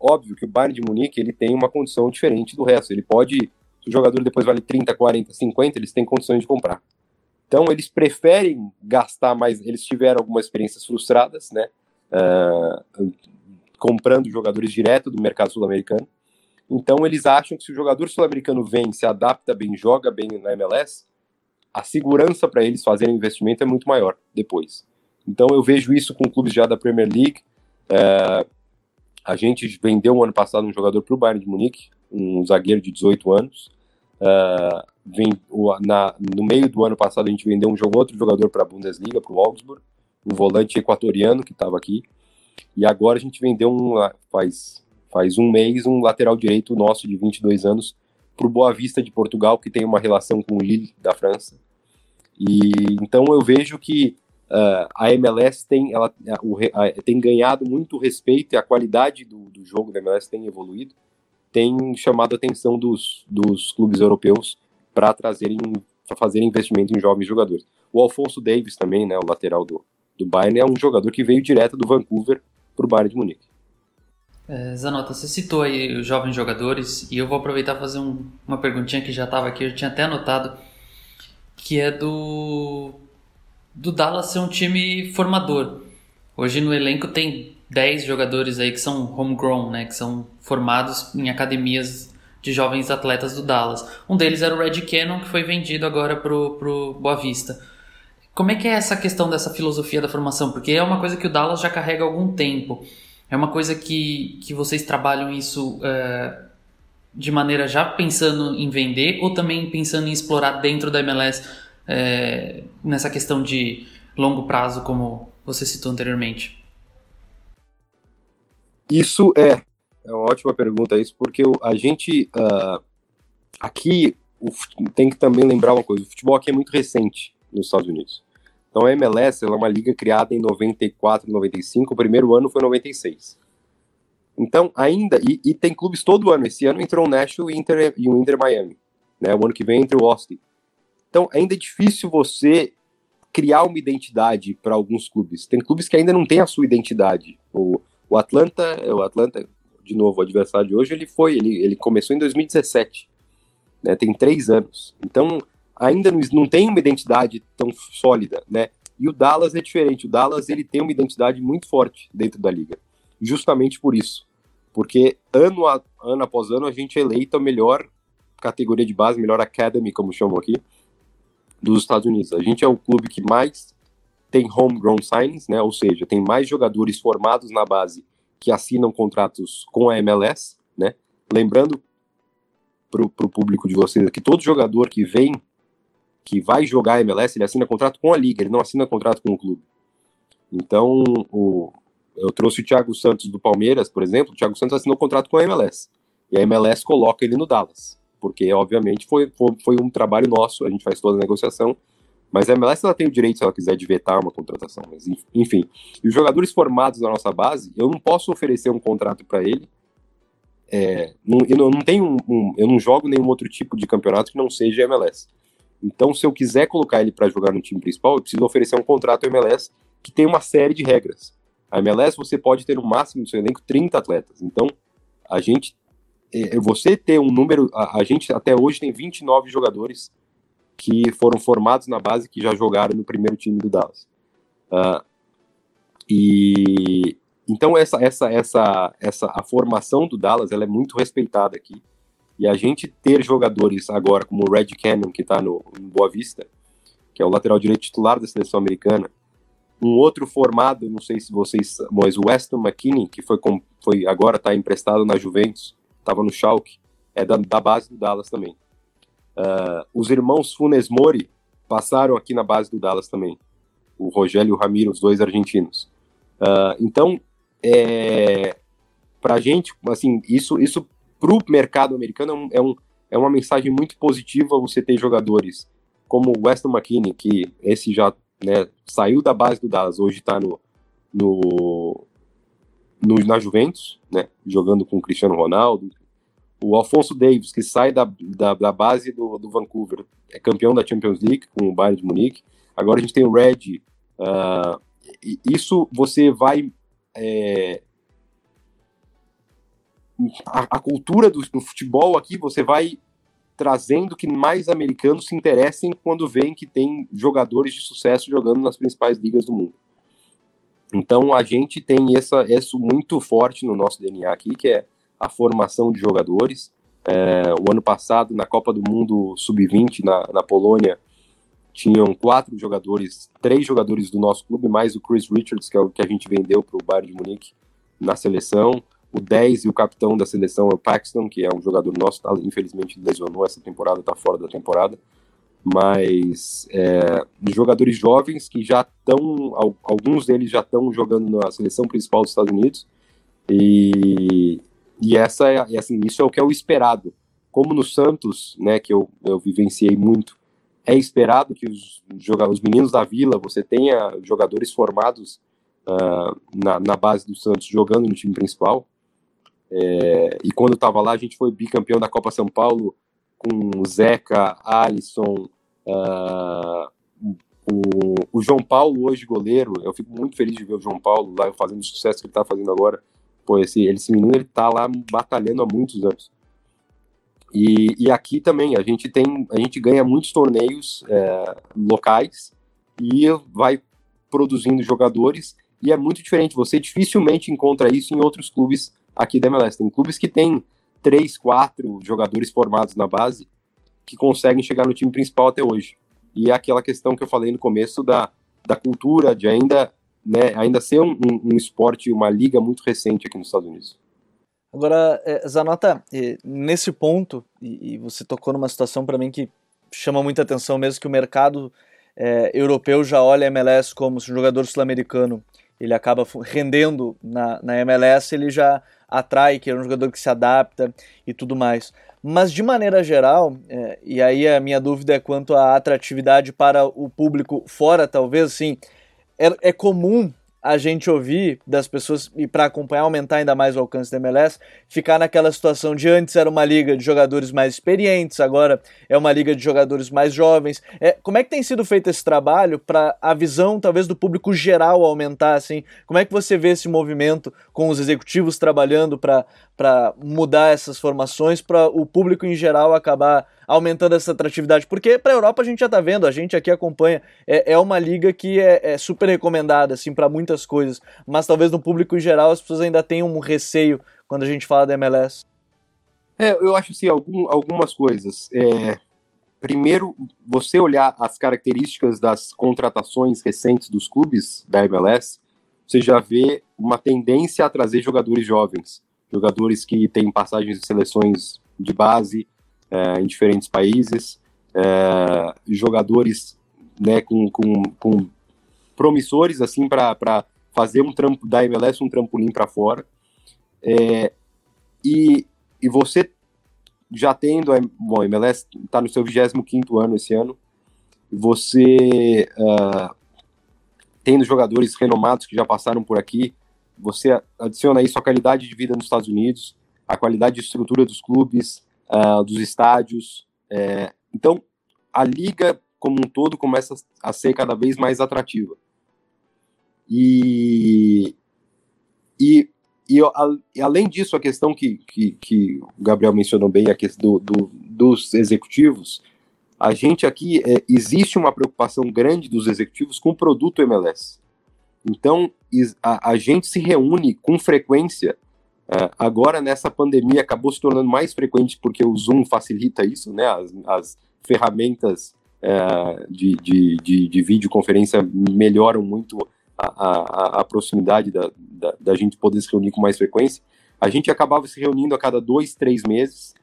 Óbvio que o Bayern de Munique ele tem uma condição diferente do resto. Ele pode, se o jogador depois vale 30, 40, 50, eles têm condições de comprar. Então, eles preferem gastar mais. Eles tiveram algumas experiências frustradas, né? Uh, comprando jogadores direto do mercado sul-americano. Então, eles acham que se o jogador sul-americano vem, se adapta bem, joga bem na MLS, a segurança para eles fazerem investimento é muito maior depois. Então, eu vejo isso com clubes já da Premier League. Uh, a gente vendeu no ano passado um jogador para o Bayern de Munique, um zagueiro de 18 anos. Uh, vem, o, na, no meio do ano passado a gente vendeu um jogo, outro jogador para a Bundesliga, para o Augsburg, um volante equatoriano que estava aqui. E agora a gente vendeu um, faz, faz um mês um lateral direito nosso de 22 anos para o Boa Vista de Portugal, que tem uma relação com o Lille da França. E então eu vejo que uh, a MLS tem, ela, a, tem ganhado muito respeito e a qualidade do, do jogo da MLS tem evoluído tem chamado a atenção dos, dos clubes europeus para trazerem para fazerem investimento em jovens jogadores. O Alfonso Davis também, né, o lateral do, do Bayern, é um jogador que veio direto do Vancouver para o Bayern de Munique. É, Zanota, você citou aí os jovens jogadores e eu vou aproveitar para fazer um, uma perguntinha que já estava aqui, eu tinha até anotado, que é do, do Dallas ser um time formador. Hoje no elenco tem 10 jogadores aí que são homegrown, né, que são formados em academias de jovens atletas do Dallas. Um deles era o Red Cannon, que foi vendido agora pro, pro Boa Vista. Como é que é essa questão dessa filosofia da formação? Porque é uma coisa que o Dallas já carrega há algum tempo. É uma coisa que, que vocês trabalham isso é, de maneira já pensando em vender ou também pensando em explorar dentro da MLS é, nessa questão de longo prazo, como você citou anteriormente? Isso é, é uma ótima pergunta isso, porque a gente uh, aqui o, tem que também lembrar uma coisa, o futebol aqui é muito recente nos Estados Unidos. Então a MLS é uma liga criada em 94, 95, o primeiro ano foi 96. Então ainda, e, e tem clubes todo ano, esse ano entrou o Nashville Inter, e o Inter Miami, né, o ano que vem entra o Austin. Então ainda é difícil você criar uma identidade para alguns clubes. Tem clubes que ainda não têm a sua identidade. O, o Atlanta, o Atlanta, de novo, o adversário de hoje, ele foi, ele, ele começou em 2017, né, tem três anos. Então, ainda não, não tem uma identidade tão sólida, né? E o Dallas é diferente. O Dallas ele tem uma identidade muito forte dentro da liga, justamente por isso, porque ano, a, ano após ano a gente eleita a melhor categoria de base, melhor academy, como chamam aqui, dos Estados Unidos. A gente é o clube que mais tem homegrown signings, né? Ou seja, tem mais jogadores formados na base que assinam contratos com a MLS, né? Lembrando para o público de vocês que todo jogador que vem, que vai jogar a MLS, ele assina contrato com a liga, ele não assina contrato com o clube. Então, o, eu trouxe o Thiago Santos do Palmeiras, por exemplo, o Thiago Santos assinou contrato com a MLS. E a MLS coloca ele no Dallas, porque obviamente foi, foi, foi um trabalho nosso, a gente faz toda a negociação, mas a MLS ela tem o direito, se ela quiser, de vetar uma contratação. Mas, enfim, e os jogadores formados na nossa base, eu não posso oferecer um contrato para ele. É, não, eu não tenho um, um, eu não jogo nenhum outro tipo de campeonato que não seja MLS. Então, se eu quiser colocar ele para jogar no time principal, eu preciso oferecer um contrato MLS que tem uma série de regras. A MLS você pode ter no máximo no seu elenco 30 atletas. Então, a gente, é, você ter um número, a, a gente até hoje tem 29 jogadores que foram formados na base que já jogaram no primeiro time do Dallas. Uh, e então essa essa essa essa a formação do Dallas ela é muito respeitada aqui. E a gente ter jogadores agora como o Red Cannon que está no, no Boa Vista, que é o lateral direito titular da seleção americana, um outro formado, não sei se vocês, mas o Weston McKinney, que foi, foi agora está emprestado na Juventus, estava no Schalke, é da, da base do Dallas também. Uh, os irmãos Funes Mori passaram aqui na base do Dallas também. O Rogério e o Ramiro, os dois argentinos. Uh, então, é, para gente, assim, isso, isso para o mercado americano é, é, um, é uma mensagem muito positiva você ter jogadores como o Weston McKinney, que esse já né, saiu da base do Dallas, hoje está no, no, no, na Juventus, né, jogando com o Cristiano Ronaldo, o Alfonso Davis, que sai da, da, da, base do, do Vancouver, é campeão da Champions League com o Bayern de Munique. Agora a gente tem o Red. Uh, isso você vai. É, a, a, cultura do, do, futebol aqui, você vai trazendo que mais americanos se interessem quando veem que tem jogadores de sucesso jogando nas principais ligas do mundo. Então a gente tem essa, isso muito forte no nosso DNA aqui, que é a formação de jogadores. É, o ano passado, na Copa do Mundo Sub-20, na, na Polônia, tinham quatro jogadores, três jogadores do nosso clube, mais o Chris Richards, que é o que a gente vendeu para o Bayern de Munique na seleção. O 10 e o capitão da seleção é o Paxton, que é um jogador nosso, tá, infelizmente lesionou essa temporada, está fora da temporada. Mas é, jogadores jovens que já estão, alguns deles já estão jogando na seleção principal dos Estados Unidos. E, e essa é, assim, isso é o que é o esperado. Como no Santos, né, que eu, eu vivenciei muito, é esperado que os, os meninos da Vila, você tenha jogadores formados uh, na, na base do Santos jogando no time principal. É, e quando eu estava lá, a gente foi bicampeão da Copa São Paulo com Zeca, Alisson, uh, o, o, João Paulo, hoje goleiro. Eu fico muito feliz de ver o João Paulo lá fazendo o sucesso que ele está fazendo agora pô, esse, esse menino ele tá lá batalhando há muitos anos. E, e aqui também a gente tem, a gente ganha muitos torneios é, locais e vai produzindo jogadores e é muito diferente. Você dificilmente encontra isso em outros clubes aqui da MLS. Tem clubes que têm três, quatro jogadores formados na base que conseguem chegar no time principal até hoje. E é aquela questão que eu falei no começo da, da cultura de ainda né, ainda ser um, um, um esporte, uma liga muito recente aqui nos Estados Unidos. Agora, é, Zanota, nesse ponto, e, você tocou numa situação para mim que chama muita atenção mesmo, que o mercado é, europeu já olha a MLS como se um jogador sul-americano ele acaba rendendo na, na MLS, ele já atrai, que é um jogador que se adapta e tudo mais. Mas de maneira geral, é, e aí a minha dúvida é quanto à atratividade para o público fora, talvez, sim, é, é comum a gente ouvir das pessoas, e para acompanhar, aumentar ainda mais o alcance da MLS, ficar naquela situação de antes era uma liga de jogadores mais experientes, agora é uma liga de jogadores mais jovens. É, como é que tem sido feito esse trabalho para a visão, talvez, do público geral aumentar? Assim? Como é que você vê esse movimento com os executivos trabalhando para mudar essas formações, para o público em geral acabar aumentando essa atratividade? Porque para a Europa a gente já está vendo, a gente aqui acompanha, é, é uma liga que é, é super recomendada assim, para muitas coisas, mas talvez no público em geral as pessoas ainda tenham um receio quando a gente fala da MLS. É, eu acho assim, algum, algumas coisas. É, primeiro, você olhar as características das contratações recentes dos clubes da MLS, você já vê uma tendência a trazer jogadores jovens, jogadores que têm passagens de seleções de base é, em diferentes países, é, jogadores né, com, com, com promissores assim para fazer um trampo da MLS um trampolim para fora. É, e, e você já tendo, bom, a MLS está no seu 25 ano esse ano, você uh, tendo jogadores renomados que já passaram por aqui, você adiciona isso a qualidade de vida nos Estados Unidos, a qualidade de estrutura dos clubes, uh, dos estádios. É, então, a liga como um todo começa a ser cada vez mais atrativa. E, e, e, e além disso, a questão que, que, que, o Gabriel mencionou bem, a questão do, do, dos executivos, a gente aqui, é, existe uma preocupação grande dos executivos com o produto MLS. Então, a, a gente se reúne com frequência. Uh, agora, nessa pandemia, acabou se tornando mais frequente porque o Zoom facilita isso, né? As, as ferramentas uh, de, de, de, de videoconferência melhoram muito a, a, a proximidade da, da, da, gente poder se reunir com mais frequência, a gente acabava se reunindo a cada dois, três meses,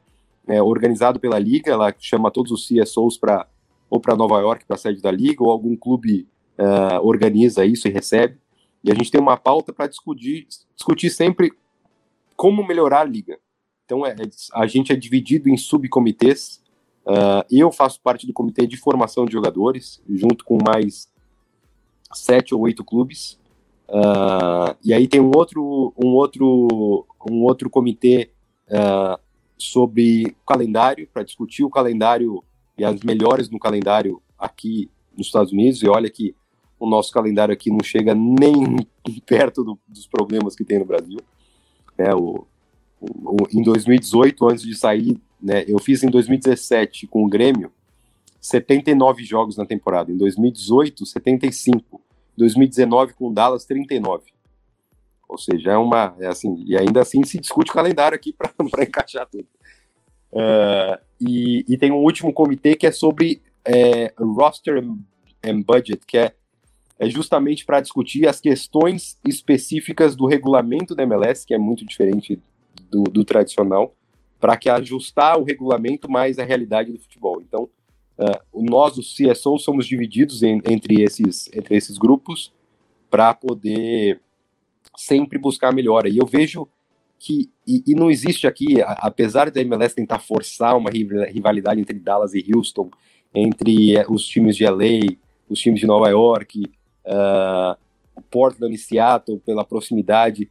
é, organizado pela Liga, ela chama todos os CSOs para ou para Nova York, para a sede da Liga, ou algum clube uh, organiza isso e recebe, e a gente tem uma pauta para discutir, discutir sempre como melhorar a Liga. Então, é, a gente é dividido em subcomitês, uh, eu faço parte do comitê de formação de jogadores, junto com mais sete ou oito clubes. Uh, e aí tem um outro, um outro, um outro comitê uh, sobre calendário, para discutir o calendário e as melhores no calendário aqui nos Estados Unidos. E olha que o nosso calendário aqui não chega nem perto do, dos problemas que tem no Brasil. É, o, o, em 2018, antes de sair, né, eu fiz em 2017 com o Grêmio 79 jogos na temporada. Em 2018, 75. 2019 com o Dallas 39. Ou seja, é uma. É assim, e ainda assim se discute o calendário aqui para encaixar tudo. Uh, e, e, tem um último comitê que é sobre é, roster and budget, que é, é justamente para discutir as questões específicas do regulamento da MLS, que é muito diferente do, do tradicional, para que ajustar o regulamento mais à realidade do futebol. Então, Uh, nós, os CSO, somos divididos em, entre, esses, entre esses grupos para poder sempre buscar melhora. E eu vejo que, e, e, não existe aqui, apesar da MLS tentar forçar uma rivalidade entre Dallas e Houston, entre uh, os times de LA, os times de Nova York, uh, Portland e Seattle, pela proximidade,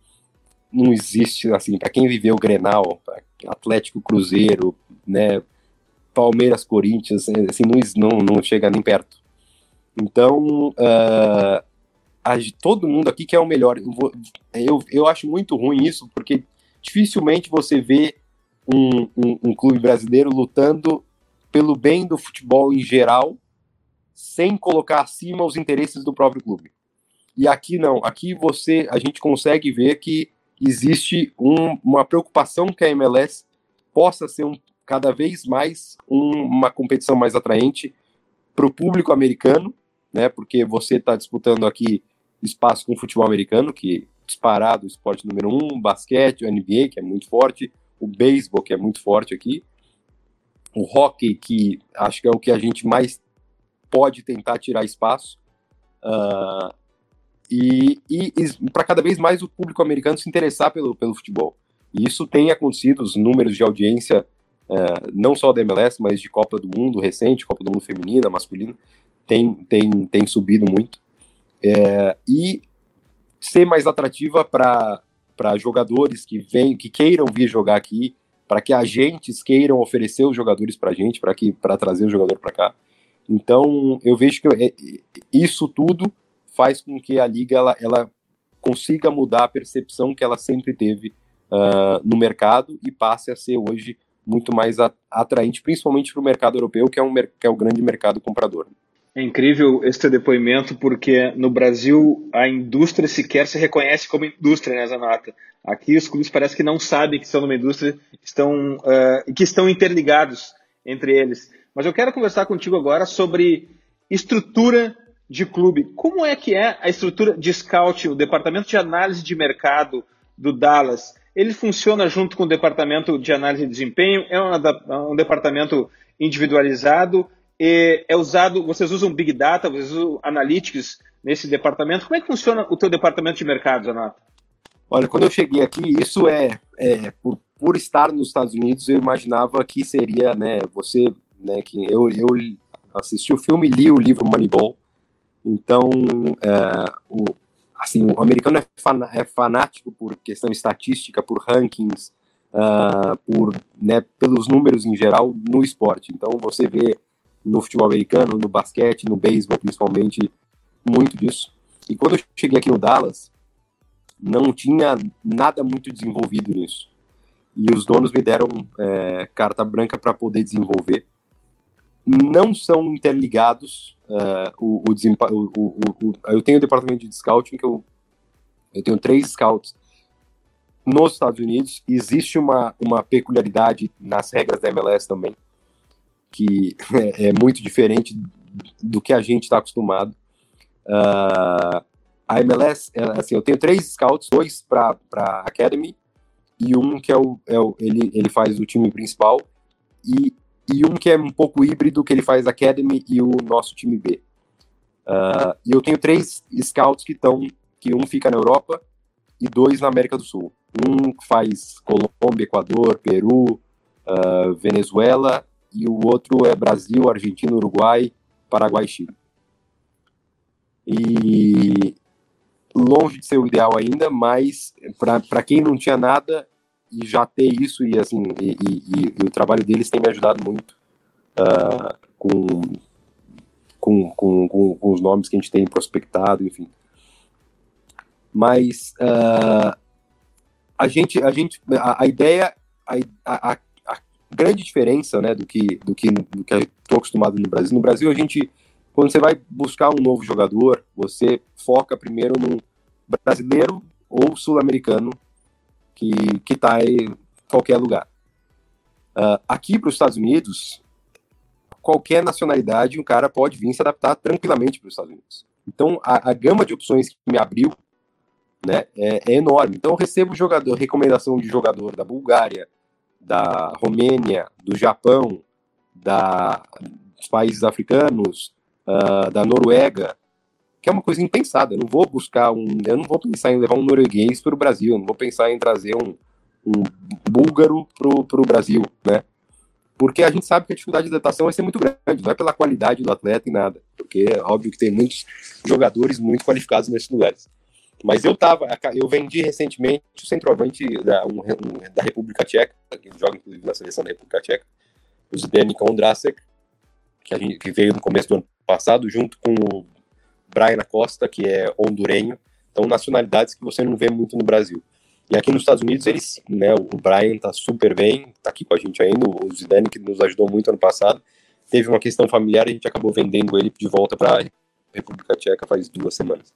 não existe, assim, para quem viveu o Grenal, Atlético Cruzeiro, né, Palmeiras, Corinthians, assim, não, não, não chega nem perto. Então, uh, a, todo mundo aqui quer o melhor. Eu, vou, eu, eu acho muito ruim isso, porque dificilmente você vê um, um, um, clube brasileiro lutando pelo bem do futebol em geral, sem colocar acima os interesses do próprio clube. E aqui não, aqui você, a gente consegue ver que existe um, uma preocupação que a MLS possa ser um, cada vez mais um, uma competição mais atraente para o público americano, né? Porque você está disputando aqui espaço com o futebol americano, que disparado esporte número um, basquete, o NBA, que é muito forte, o beisebol, que é muito forte aqui, o hockey, que acho que é o que a gente mais pode tentar tirar espaço, uh, e, e, e para cada vez mais o público americano se interessar pelo, pelo futebol. E isso tem acontecido, os números de audiência é, não só da MLS, mas de Copa do Mundo recente, Copa do Mundo feminina, masculina, tem, tem, tem subido muito. É, e ser mais atrativa para jogadores que vêm, que queiram vir jogar aqui, para que agentes queiram oferecer os jogadores para a gente, para trazer o jogador para cá. Então, eu vejo que é, isso tudo faz com que a liga ela, ela consiga mudar a percepção que ela sempre teve uh, no mercado e passe a ser hoje muito mais atraente, principalmente para o mercado europeu, que é, um, que é o grande mercado comprador. É incrível esse depoimento, porque no Brasil a indústria sequer se reconhece como indústria, né, Zanata? Aqui os clubes parece que não sabem que são numa indústria estão, uh, que estão interligados entre eles. Mas eu quero conversar contigo agora sobre estrutura de clube. Como é que é a estrutura de scout, o departamento de análise de mercado do Dallas? Ele funciona junto com o departamento de análise de desempenho? É um, um departamento individualizado? é usado, vocês usam Big Data, vocês usam Analytics nesse departamento. Como é que funciona o teu departamento de mercado, Renato? Olha, quando eu cheguei aqui, isso é, é por, por, estar nos Estados Unidos, eu imaginava que seria, né, você, né, que eu, eu assisti o filme e li o livro Moneyball, então, é, o, assim, o americano é, é, fanático por questão estatística, por rankings, uh, por, né, pelos números em geral no esporte. Então, você vê no futebol americano, no basquete, no beisebol principalmente, muito disso. E quando eu cheguei aqui no Dallas, não tinha nada muito desenvolvido nisso. E os donos me deram é, carta branca para poder desenvolver. Não são interligados. É, o, o, o, o, eu tenho o departamento de scouting que eu, eu tenho três scouts nos Estados Unidos. Existe uma, uma peculiaridade nas regras da MLS também que é, é muito diferente do que a gente está acostumado. Uh, a MLS, assim, eu tenho três scouts, dois para Academy e um que é o, é o, ele, ele faz o time principal e, e um que é um pouco híbrido que ele faz Academy e o nosso time B. Uh, e eu tenho três scouts que estão, que um fica na Europa e dois na América do Sul. Um faz Colômbia, Equador, Peru, uh, Venezuela e o outro é Brasil, Argentina, Uruguai, Paraguai e Chile. E longe de ser o ideal ainda, mas para quem não tinha nada e já ter isso e assim e, e, e o trabalho deles tem me ajudado muito uh, com, com, com, com, os nomes que a gente tem prospectado, enfim. Mas uh, a gente a gente a, a ideia a, a, grande diferença né, do que do que, do que estou acostumado no Brasil. No Brasil, a gente, quando você vai buscar um novo jogador, você foca primeiro num brasileiro ou sul-americano que está em qualquer lugar. Uh, aqui para os Estados Unidos, qualquer nacionalidade, um cara pode vir se adaptar tranquilamente para os Estados Unidos. Então, a, a, gama de opções que me abriu né, é, é enorme. Então, eu recebo jogador, recomendação de jogador da Bulgária, da Romênia, do Japão, da, dos países africanos, uh, da Noruega, que é uma coisa impensada. Eu não vou buscar um. Eu não vou pensar em levar um norueguês para o Brasil, não vou pensar em trazer um, um búlgaro para o Brasil, né? Porque a gente sabe que a dificuldade de adaptação vai ser muito grande, não é pela qualidade do atleta e nada, porque é óbvio que tem muitos jogadores muito qualificados nesses lugares. Mas eu tava, eu vendi recentemente o centroavante da, um, um, da República Tcheca, que joga inclusive na seleção da República Tcheca, o Zdenek Ondrasek, que, a gente, que veio no começo do ano passado, junto com o Brian Acosta, que é hondurenho. Então, nacionalidades que você não vê muito no Brasil. E aqui nos Estados Unidos, eles, né, o Brian tá super bem, tá aqui com a gente ainda, o Zidane, que nos ajudou muito ano passado. Teve uma questão familiar, a gente acabou vendendo ele de volta para a República Tcheca faz duas semanas.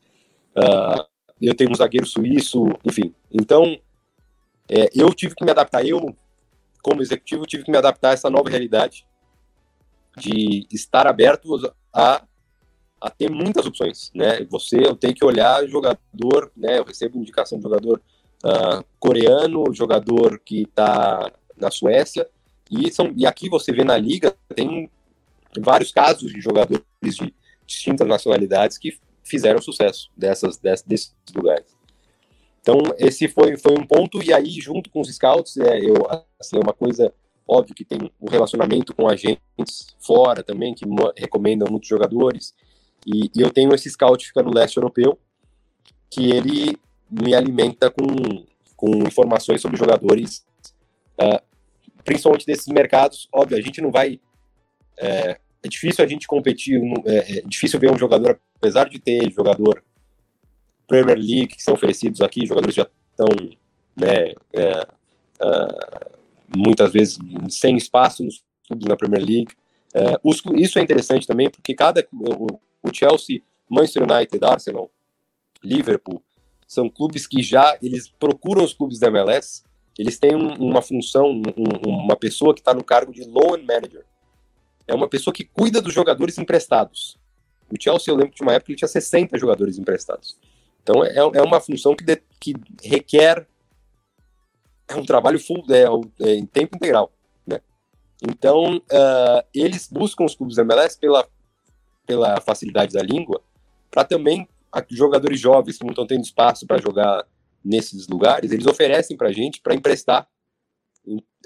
Uh, eu tenho um zagueiro suíço, enfim. Então, é, eu tive que me adaptar, eu, como executivo, tive que me adaptar a essa nova realidade de estar aberto a, a ter muitas opções, né? Você, eu tenho que olhar jogador, né? Eu recebo indicação de jogador uh, coreano, jogador que está na Suécia, e, são, e aqui você vê na liga, tem vários casos de jogadores de distintas nacionalidades que fizeram sucesso dessas, dessas, desses lugares. Então, esse foi, foi um ponto, e aí, junto com os scouts, é, eu, assim, é uma coisa óbvio que tem um relacionamento com agentes fora também, que recomendam muitos jogadores, e, e eu tenho esse scout que fica no leste europeu, que ele me alimenta com, com informações sobre jogadores, uh, principalmente desses mercados. Óbvio, a gente não vai. É, é difícil a gente competir, é, é, difícil ver um jogador, apesar de ter jogador Premier League que são oferecidos aqui, jogadores já estão né, é, uh, muitas vezes sem espaço nos clubes na Premier League. É, os, isso é interessante também, porque cada Chelsea, Manchester United, Arsenal, Liverpool, são clubes que já eles procuram os clubes da MLS, eles têm um, uma função, um, uma pessoa que está no cargo de loan manager. É uma pessoa que cuida dos jogadores emprestados. O Chelsea, eu lembro de uma época ele tinha 60 jogadores emprestados. Então é, é uma função que, de, que requer é um trabalho full, é, é, em tempo integral, né? Então, uh, eles buscam os clubes da MLS pela, pela facilidade da língua, para também jogadores jovens que não estão tendo espaço para jogar nesses lugares, eles oferecem para a gente para emprestar,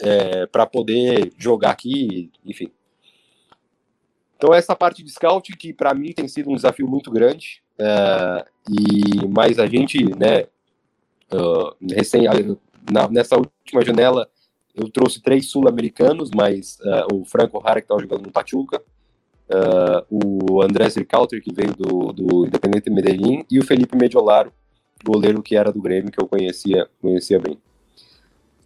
é, para poder jogar aqui, enfim. Então essa parte de scout que para mim tem sido um desafio muito grande, é, e mas a gente, né, uh, recém na, nessa última janela, eu trouxe três sul-americanos, mas uh, o Franco Hara, que estava jogando no Pachuca, uh, o André Zircalter, que veio do, do Independente Medellín, e o Felipe Mediolaro, goleiro que era do Grêmio, que eu conhecia, conhecia bem.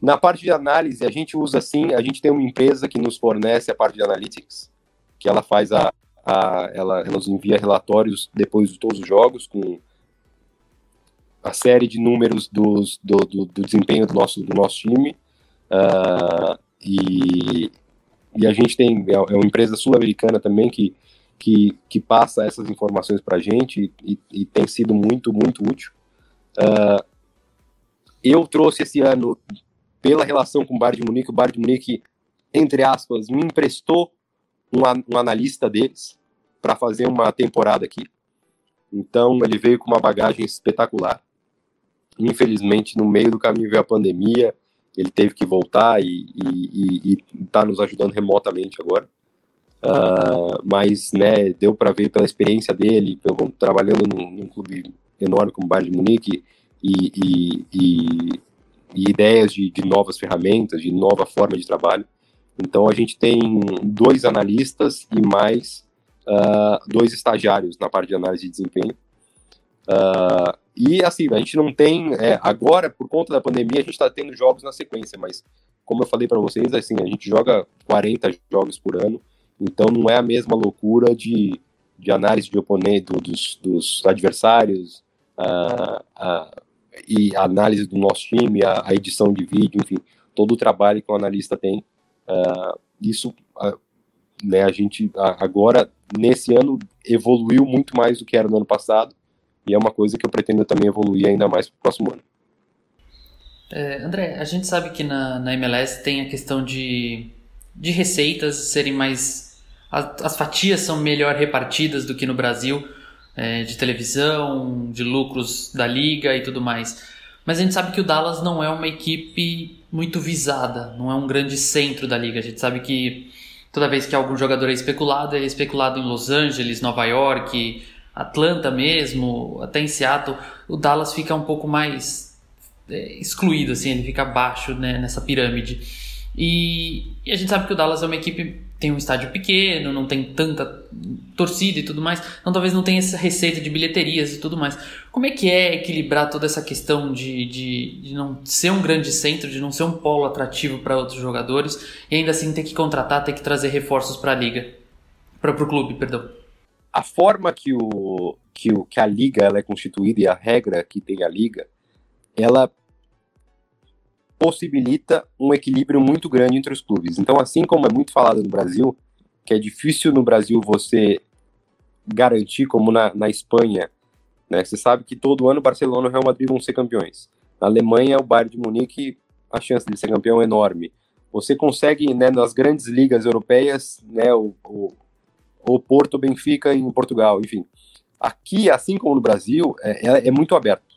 Na parte de análise, a gente usa assim, a gente tem uma empresa que nos fornece a parte de analytics, que ela faz a, a ela, ela nos envia relatórios depois de todos os jogos com a série de números dos, do, do, do, desempenho do nosso, do nosso time. Uh, e, e a gente tem, é, é uma empresa sul-americana também que, que, que passa essas informações para a gente e, e, tem sido muito, muito útil. Uh, eu trouxe esse ano, pela relação com o Bayern de Munique, o Bayern de Munique, entre aspas, me emprestou um, um analista deles para fazer uma temporada aqui. Então ele veio com uma bagagem espetacular. Infelizmente, no meio do caminho veio a pandemia, ele teve que voltar e está nos ajudando remotamente agora. Uh, mas né, deu para ver pela experiência dele, pelo, trabalhando num, num, clube enorme como o Bayern de Munique e, e, e, e ideias de, de, novas ferramentas, de nova forma de trabalho. Então a gente tem dois analistas e mais uh, dois estagiários na parte de análise de desempenho. Uh, e assim, a gente não tem. É, agora, por conta da pandemia, a gente está tendo jogos na sequência, mas como eu falei para vocês, assim, a gente joga 40 jogos por ano, então não é a mesma loucura de, de análise de oponente, dos, dos adversários, a, a, e a análise do nosso time, a, a, edição de vídeo, enfim, todo o trabalho que o analista tem. Uh, isso, uh, né, a gente agora, nesse ano, evoluiu muito mais do que era no ano passado e é uma coisa que eu pretendo também evoluir ainda mais para o próximo ano. É, André, a gente sabe que na, na MLS tem a questão de, de receitas serem mais. As, as fatias são melhor repartidas do que no Brasil, é, de televisão, de lucros da liga e tudo mais. Mas a gente sabe que o Dallas não é uma equipe muito visada, não é um grande centro da liga. A gente sabe que toda vez que algum jogador é especulado, é especulado em Los Angeles, Nova York, Atlanta mesmo, até em Seattle, o Dallas fica um pouco mais é, excluído, assim, ele fica abaixo né, nessa pirâmide. E, e, a gente sabe que o Dallas é uma equipe tem um estádio pequeno, não tem tanta torcida e tudo mais, então talvez não tenha essa receita de bilheterias e tudo mais. Como é que é equilibrar toda essa questão de, de, de não ser um grande centro, de não ser um polo atrativo para outros jogadores e ainda assim ter que contratar, ter que trazer reforços para a liga, para o clube, perdão? A forma que, o, que, o, que a liga ela é constituída e a regra que tem a liga, ela possibilita um equilíbrio muito grande entre os clubes. Então, assim como é muito falado no Brasil, que é difícil no Brasil você garantir, como na, na Espanha, né? Você sabe que todo ano Barcelona e Real Madrid vão ser campeões. Na Alemanha, o Bayern de Munique, a chance de ser campeão é enorme. Você consegue, né, nas grandes ligas europeias, né, o, o ou Porto Benfica em Portugal, enfim. Aqui, assim como no Brasil, é, é, é muito aberto.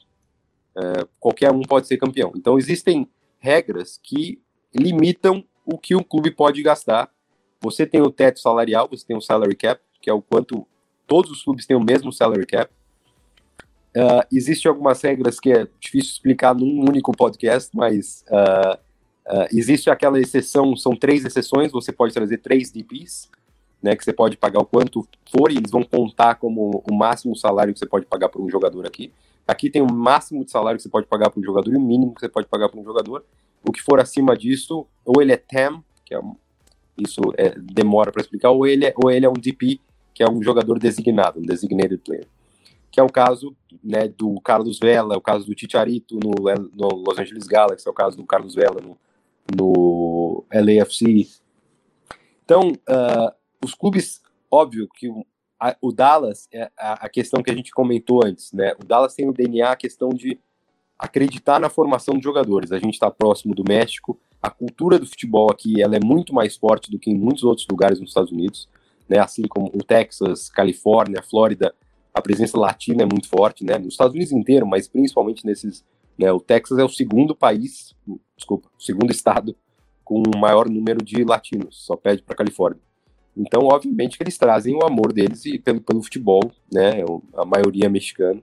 É, qualquer um pode ser campeão. Então existem regras que limitam o que um clube pode gastar. Você tem o teto salarial, você tem o salary cap, que é o quanto todos os clubes têm o mesmo salary cap. uh, existem algumas regras que é difícil explicar num único podcast, mas uh, uh, existe aquela exceção, são três exceções, você pode trazer três DPs, né, que você pode pagar o quanto for e eles vão contar como o máximo salário que você pode pagar por um jogador aqui. Aqui tem o máximo de salário que você pode pagar para um jogador e o mínimo que você pode pagar para um jogador. O que for acima disso, ou ele é TAM, que é um, isso é, demora para explicar, ou ele, é, ou ele é um DP, que é um jogador designado, um designated player. Que é o caso né, do Carlos Vela, o caso do Ticharito no, no Los Angeles Galaxy, é o caso do Carlos Vela no, no LAFC. Então, uh, os clubes, óbvio que o, a, o Dallas, é a, a, questão que a gente comentou antes, né? O Dallas tem o DNA, a questão de acreditar na formação de jogadores. A gente está próximo do México, a cultura do futebol aqui ela é muito mais forte do que em muitos outros lugares nos Estados Unidos, né? Assim como o Texas, Califórnia, Flórida, a presença latina é muito forte, né? Nos Estados Unidos inteiro, mas principalmente nesses, né? O Texas é o segundo país, desculpa, o segundo estado com o maior número de latinos, só pede para Califórnia. Então, obviamente, que eles trazem o amor deles e pelo, pelo futebol, né? A maioria é mexicana.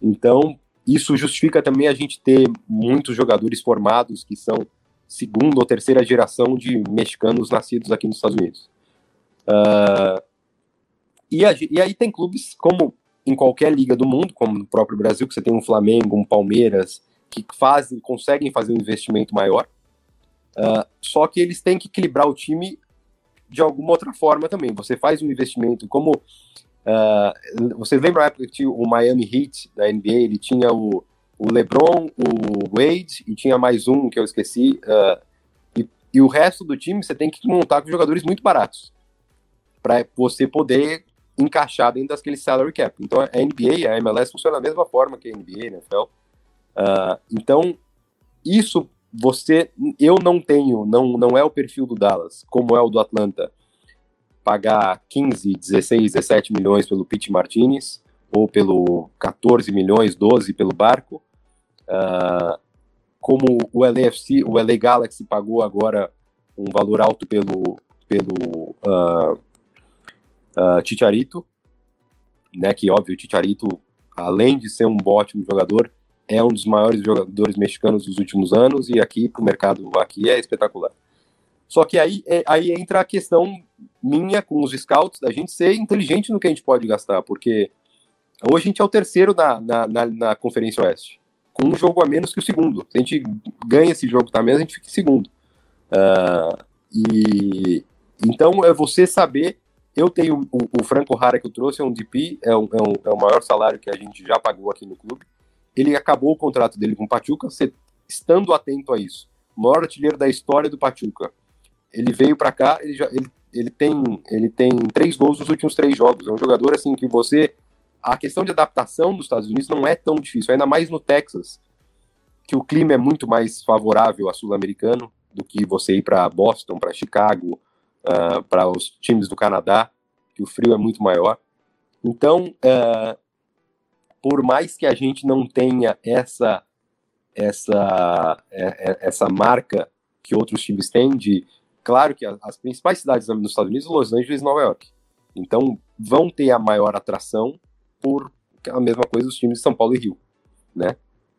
Então, isso justifica também a gente ter muitos jogadores formados que são segunda ou terceira geração de mexicanos nascidos aqui nos Estados Unidos. Uh, e, a, e, aí tem clubes como em qualquer liga do mundo, como no próprio Brasil, que você tem um Flamengo, um Palmeiras, que fazem, conseguem fazer um investimento maior. Uh, só que eles têm que equilibrar o time de alguma outra forma também. Você faz um investimento como. Uh, você lembra a época que tinha o Miami Heat da NBA? Ele tinha o, o LeBron, o Wade e tinha mais um que eu esqueci. Uh, e, e, o resto do time você tem que montar com jogadores muito baratos para você poder encaixar dentro daquele salary cap. Então a NBA, a MLS funciona da mesma forma que a NBA, né. Uh, então isso você, eu não tenho, não, não é o perfil do Dallas, como é o do Atlanta, pagar 15, 16, 17 milhões pelo Pete Martinez, ou pelo 14 milhões, 12 pelo Barco, uh, como o LAFC, o LA Galaxy pagou agora um valor alto pelo, pelo uh, uh, Chicharito, né, que óbvio, o Chicharito, além de ser um ótimo jogador, é um dos maiores jogadores mexicanos dos últimos anos e aqui para o mercado aqui é espetacular. Só que aí, é, aí entra a questão minha com os scouts da gente ser inteligente no que a gente pode gastar, porque hoje a gente é o terceiro na, na, na, na Conferência Oeste, com um jogo a menos que o segundo. Se a gente ganha esse jogo também, a gente fica em segundo. Uh, e então é você saber. Eu tenho o, o Franco Rara que eu trouxe, é um DP, é, um, é, um, é o maior salário que a gente já pagou aqui no clube ele acabou o contrato dele com o Pachuca, estando atento a isso. O maior artilheiro da história do Pachuca. Ele veio para cá, ele, já, ele, ele, tem, ele tem três gols nos últimos três jogos. É um jogador assim que você. A questão de adaptação dos Estados Unidos não é tão difícil, ainda mais no Texas, que o clima é muito mais favorável a sul-americano do que você ir para Boston, para Chicago, uh, para os times do Canadá, que o frio é muito maior. Então, uh, por mais que a gente não tenha essa essa é, é, essa marca que outros times têm de claro que as principais cidades nos Estados Unidos, Los Angeles e Nova York. Então vão ter a maior atração por a mesma coisa os times de São Paulo e Rio, né?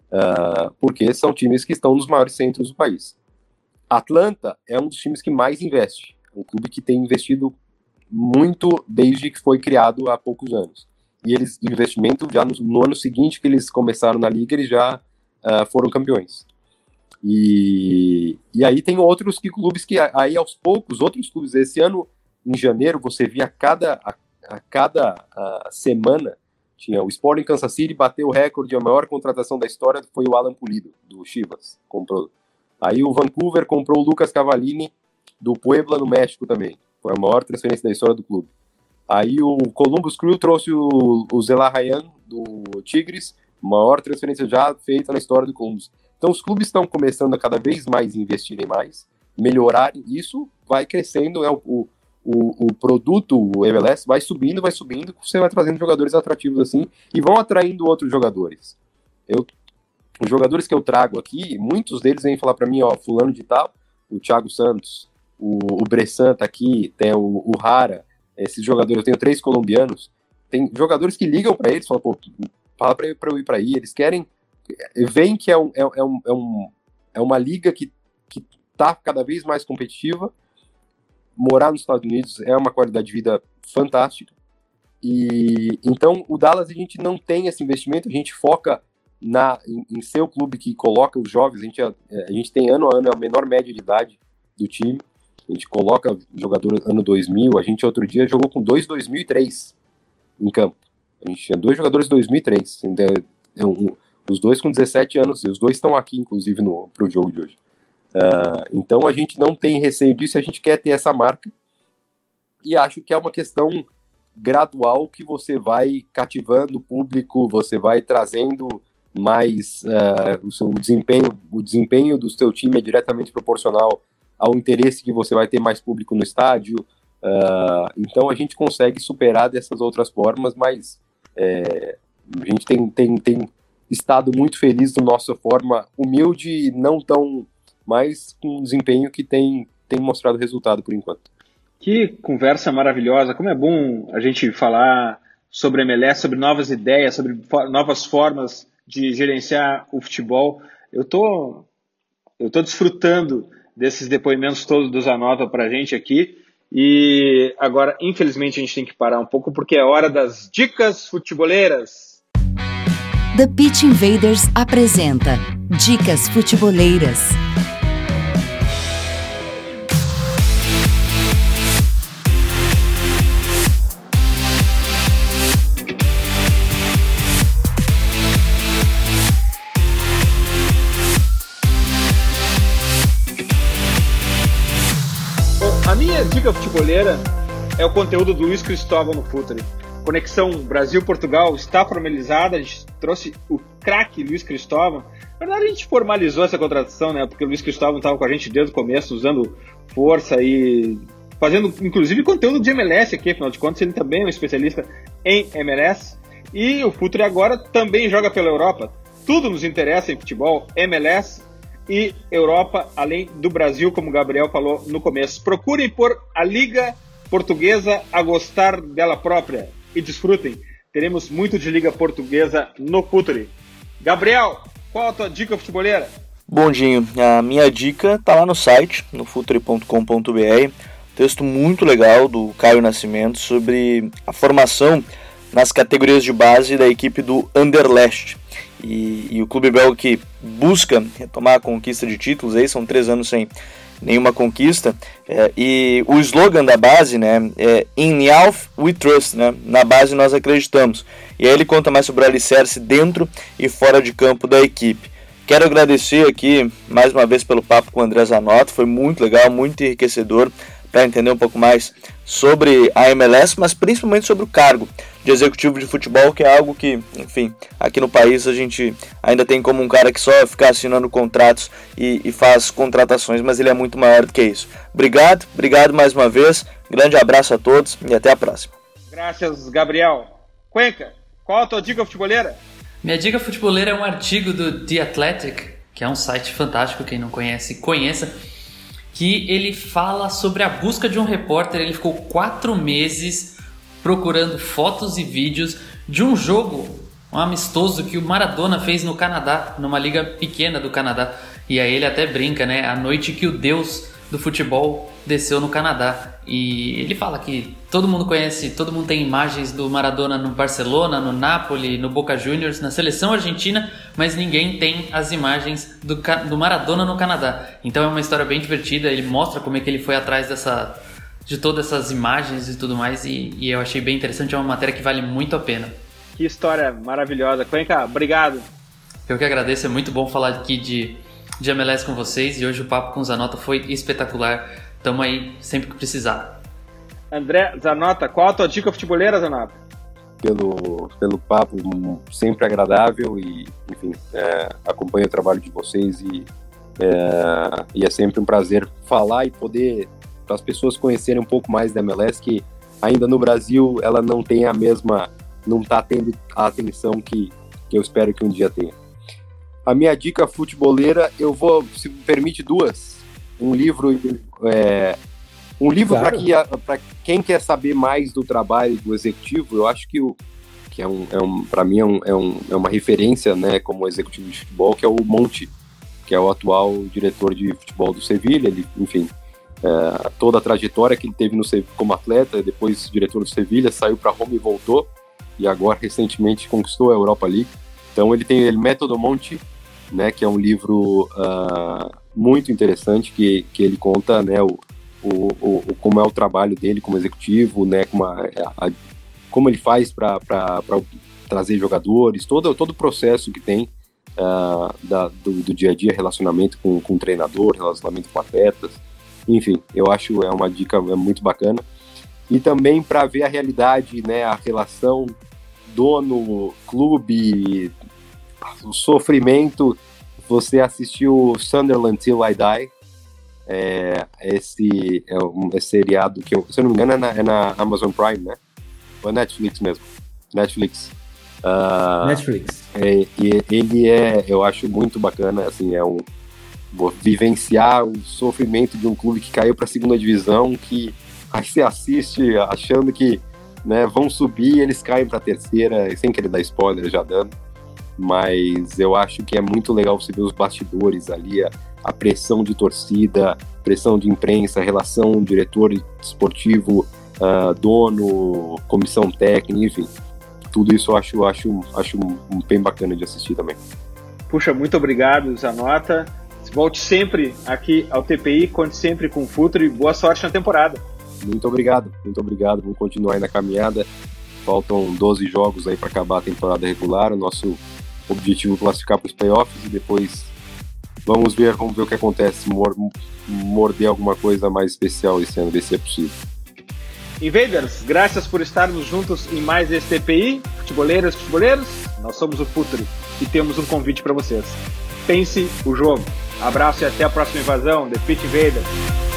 Uh, porque são times que estão nos maiores centros do país. Atlanta é um dos times que mais investe, um clube que tem investido muito desde que foi criado há poucos anos e eles investimento já no, no, ano seguinte que eles começaram na liga eles já uh, foram campeões. E, e aí tem outros que, clubes que aí aos poucos outros clubes esse ano em janeiro você via a cada a, a cada uh, semana tinha o Sporting Kansas City bateu o recorde a maior contratação da história foi o Alan Pulido do Chivas comprou. Aí o Vancouver comprou o Lucas Cavallini do Puebla no México também. Foi a maior transferência da história do clube Aí o Columbus Crew trouxe o, o Zela Ryan do Tigres, maior transferência já feita na história do Columbus. Então os clubes estão começando a cada vez mais investirem mais, melhorarem isso, vai crescendo, é o, o, o, produto, o MLS, vai subindo, vai subindo, você vai trazendo jogadores atrativos assim e vão atraindo outros jogadores. Eu, os jogadores que eu trago aqui, muitos deles vêm falar para mim, ó, fulano de tal, o Thiago Santos, o, o Bressan tá aqui, tem o, o Rara, esses jogadores, eu tenho três colombianos, tem jogadores que ligam para eles, falam, pô, fala para eu ir para aí. Eles querem, veem que é, um, é, é, um, é, um, é uma liga que que está cada vez mais competitiva. Morar nos Estados Unidos é uma qualidade de vida fantástica. E então o Dallas a gente não tem esse investimento, a gente foca na em, em ser o clube que coloca os jovens. A gente, a, a gente tem ano a ano a menor média de idade do time. A gente coloca jogador ano 2000. A gente outro dia jogou com dois 2003 em campo. A gente tinha dois jogadores 2003. Então, é um, os dois com 17 anos. E os dois estão aqui, inclusive, no pro jogo de hoje. Uh, então a gente não tem receio disso. A gente quer ter essa marca. E acho que é uma questão gradual que você vai cativando o público, você vai trazendo mais uh, o seu desempenho, o desempenho do seu time é diretamente proporcional ao interesse que você vai ter mais público no estádio. Uh, então a gente consegue superar dessas outras formas, mas é, a gente tem, tem, tem estado muito feliz da nossa forma humilde não tão mais com um desempenho que tem, tem mostrado resultado por enquanto. Que conversa maravilhosa! Como é bom a gente falar sobre MLS, sobre novas ideias, sobre novas formas de gerenciar o futebol. Eu tô, eu tô desfrutando desses depoimentos todos do Zanota para a gente aqui. E agora, infelizmente, a gente tem que parar um pouco porque é hora das dicas futeboleiras. The Pitch Invaders apresenta Dicas Futeboleiras. É o conteúdo do Luiz Cristóvão no Futuri. Conexão Brasil-Portugal está formalizada, a gente trouxe o craque Luiz Cristóvão. Na verdade, a gente formalizou essa contratação, né? Porque o Luiz Cristóvão estava com a gente desde o começo, usando força e fazendo, inclusive, conteúdo de MLS aqui, afinal de contas, ele também é um especialista em MLS. E o Futuri agora também joga pela Europa. Tudo nos interessa em futebol, MLS, e Europa, além do Brasil, como o Gabriel falou no começo. Procurem por a Liga Portuguesa a gostar dela própria e desfrutem. Teremos muito de Liga Portuguesa no Futuri. Gabriel, qual a tua dica futeboleira? Bom, Dinho, a minha dica tá lá no site, no futuri.com.br. Texto muito legal do Caio Nascimento sobre a formação nas categorias de base da equipe do Anderlecht. E, e, o clube belga que busca retomar a conquista de títulos, aí são três anos sem nenhuma conquista. É, e o slogan da base né, é In Youth We Trust, né, na base nós acreditamos. E aí ele conta mais sobre o alicerce dentro e fora de campo da equipe. Quero agradecer aqui mais uma vez pelo papo com o André Zanotto, foi muito legal, muito enriquecedor para entender um pouco mais sobre a MLS, mas principalmente sobre o cargo de executivo de futebol, que é algo que, enfim, aqui no país a gente ainda tem como um cara que só fica assinando contratos e, e faz contratações, mas ele é muito maior do que isso. Obrigado, obrigado mais uma vez, grande abraço a todos e até a próxima. Graças, Gabriel. Cuenca, qual a tua dica futeboleira? Minha dica futeboleira é um artigo do The Athletic, que é um site fantástico, quem não conhece, conheça que ele fala sobre a busca de um repórter. Ele ficou quatro meses procurando fotos e vídeos de um jogo, um amistoso que o Maradona fez no Canadá, numa liga pequena do Canadá. E aí ele até brinca, né? A noite que o Deus do futebol desceu no Canadá. E ele fala que todo mundo conhece, todo mundo tem imagens do Maradona no Barcelona, no Napoli, no Boca Juniors, na seleção argentina, mas ninguém tem as imagens do, do Maradona no Canadá. Então é uma história bem divertida, ele mostra como é que ele foi atrás dessa de todas essas imagens e tudo mais, e, e eu achei bem interessante, é uma matéria que vale muito a pena. Que história maravilhosa. Cuenca, obrigado. Eu que agradeço, é muito bom falar aqui de, de MLS com vocês, e hoje o papo com o Zanota foi espetacular. Tamo aí sempre que precisar. André Zanota, qual a tua dica futeboleira, Zanota? Pelo, pelo papo sempre agradável e, enfim, é, acompanho o trabalho de vocês e é, e é sempre um prazer falar e poder para as pessoas conhecerem um pouco mais da MLS, que ainda no Brasil ela não tem a mesma, não está tendo a atenção que, que eu espero que um dia tenha. A minha dica futeboleira, eu vou, se me permite, duas. Um livro é, um livro claro. para que, quem quer saber mais do trabalho do executivo, eu acho que, o, que é um, é um para mim é, um, é, um, é uma referência, né, como executivo de futebol, que é o Monte, que é o atual diretor de futebol do Sevilha, ele, enfim, é, toda a trajetória que ele teve no, como atleta, depois diretor do Sevilha, saiu para Roma e voltou, e agora recentemente conquistou a Europa League. Então ele tem o Método Monte, né, que é um livro uh, muito interessante que, que ele conta, né, o, o, o, como é o trabalho dele como executivo, né, como, a, a, como ele faz para trazer jogadores, todo, todo o processo que tem uh, da, do, do, dia a dia, relacionamento com, com o treinador, relacionamento com atletas, enfim, eu acho é uma dica é muito bacana. E também para ver a realidade, né, a relação dono, clube, o sofrimento. Você assistiu Sunderland Till I Die, é, esse é um é seriado que, eu, se eu não me engano, é na, é na Amazon Prime, né? Ou é Netflix mesmo? Netflix. Uh, Netflix. É, e ele é, eu acho muito bacana, assim, é um vivenciar o sofrimento de um clube que caiu para a segunda divisão, que aí você assiste achando que né, vão subir, eles caem para a terceira, sem querer dar spoiler já dando mas eu acho que é muito legal você ver os bastidores ali, a, a pressão de torcida, pressão de imprensa, relação diretor esportivo, uh, dono, comissão técnica, enfim. Tudo isso eu acho, acho, acho bem bacana de assistir também. Puxa, muito obrigado, Zanota. Volte sempre aqui ao TPI, conte sempre com o Futuro e boa sorte na temporada. Muito obrigado, muito obrigado. Vamos continuar aí na caminhada. Faltam 12 jogos aí para acabar a temporada regular. O nosso objetivo classificar para os playoffs e depois vamos ver, vamos ver o que acontece, morder alguma coisa mais especial esse ano, ver se é possível. Invaders, graças por estarmos juntos em mais esse TPI. Futeboleiras, futeboleiros, nós somos o Futuri e temos um convite para vocês. Pense o jogo. Abraço e até a próxima invasão, The Pit Invaders.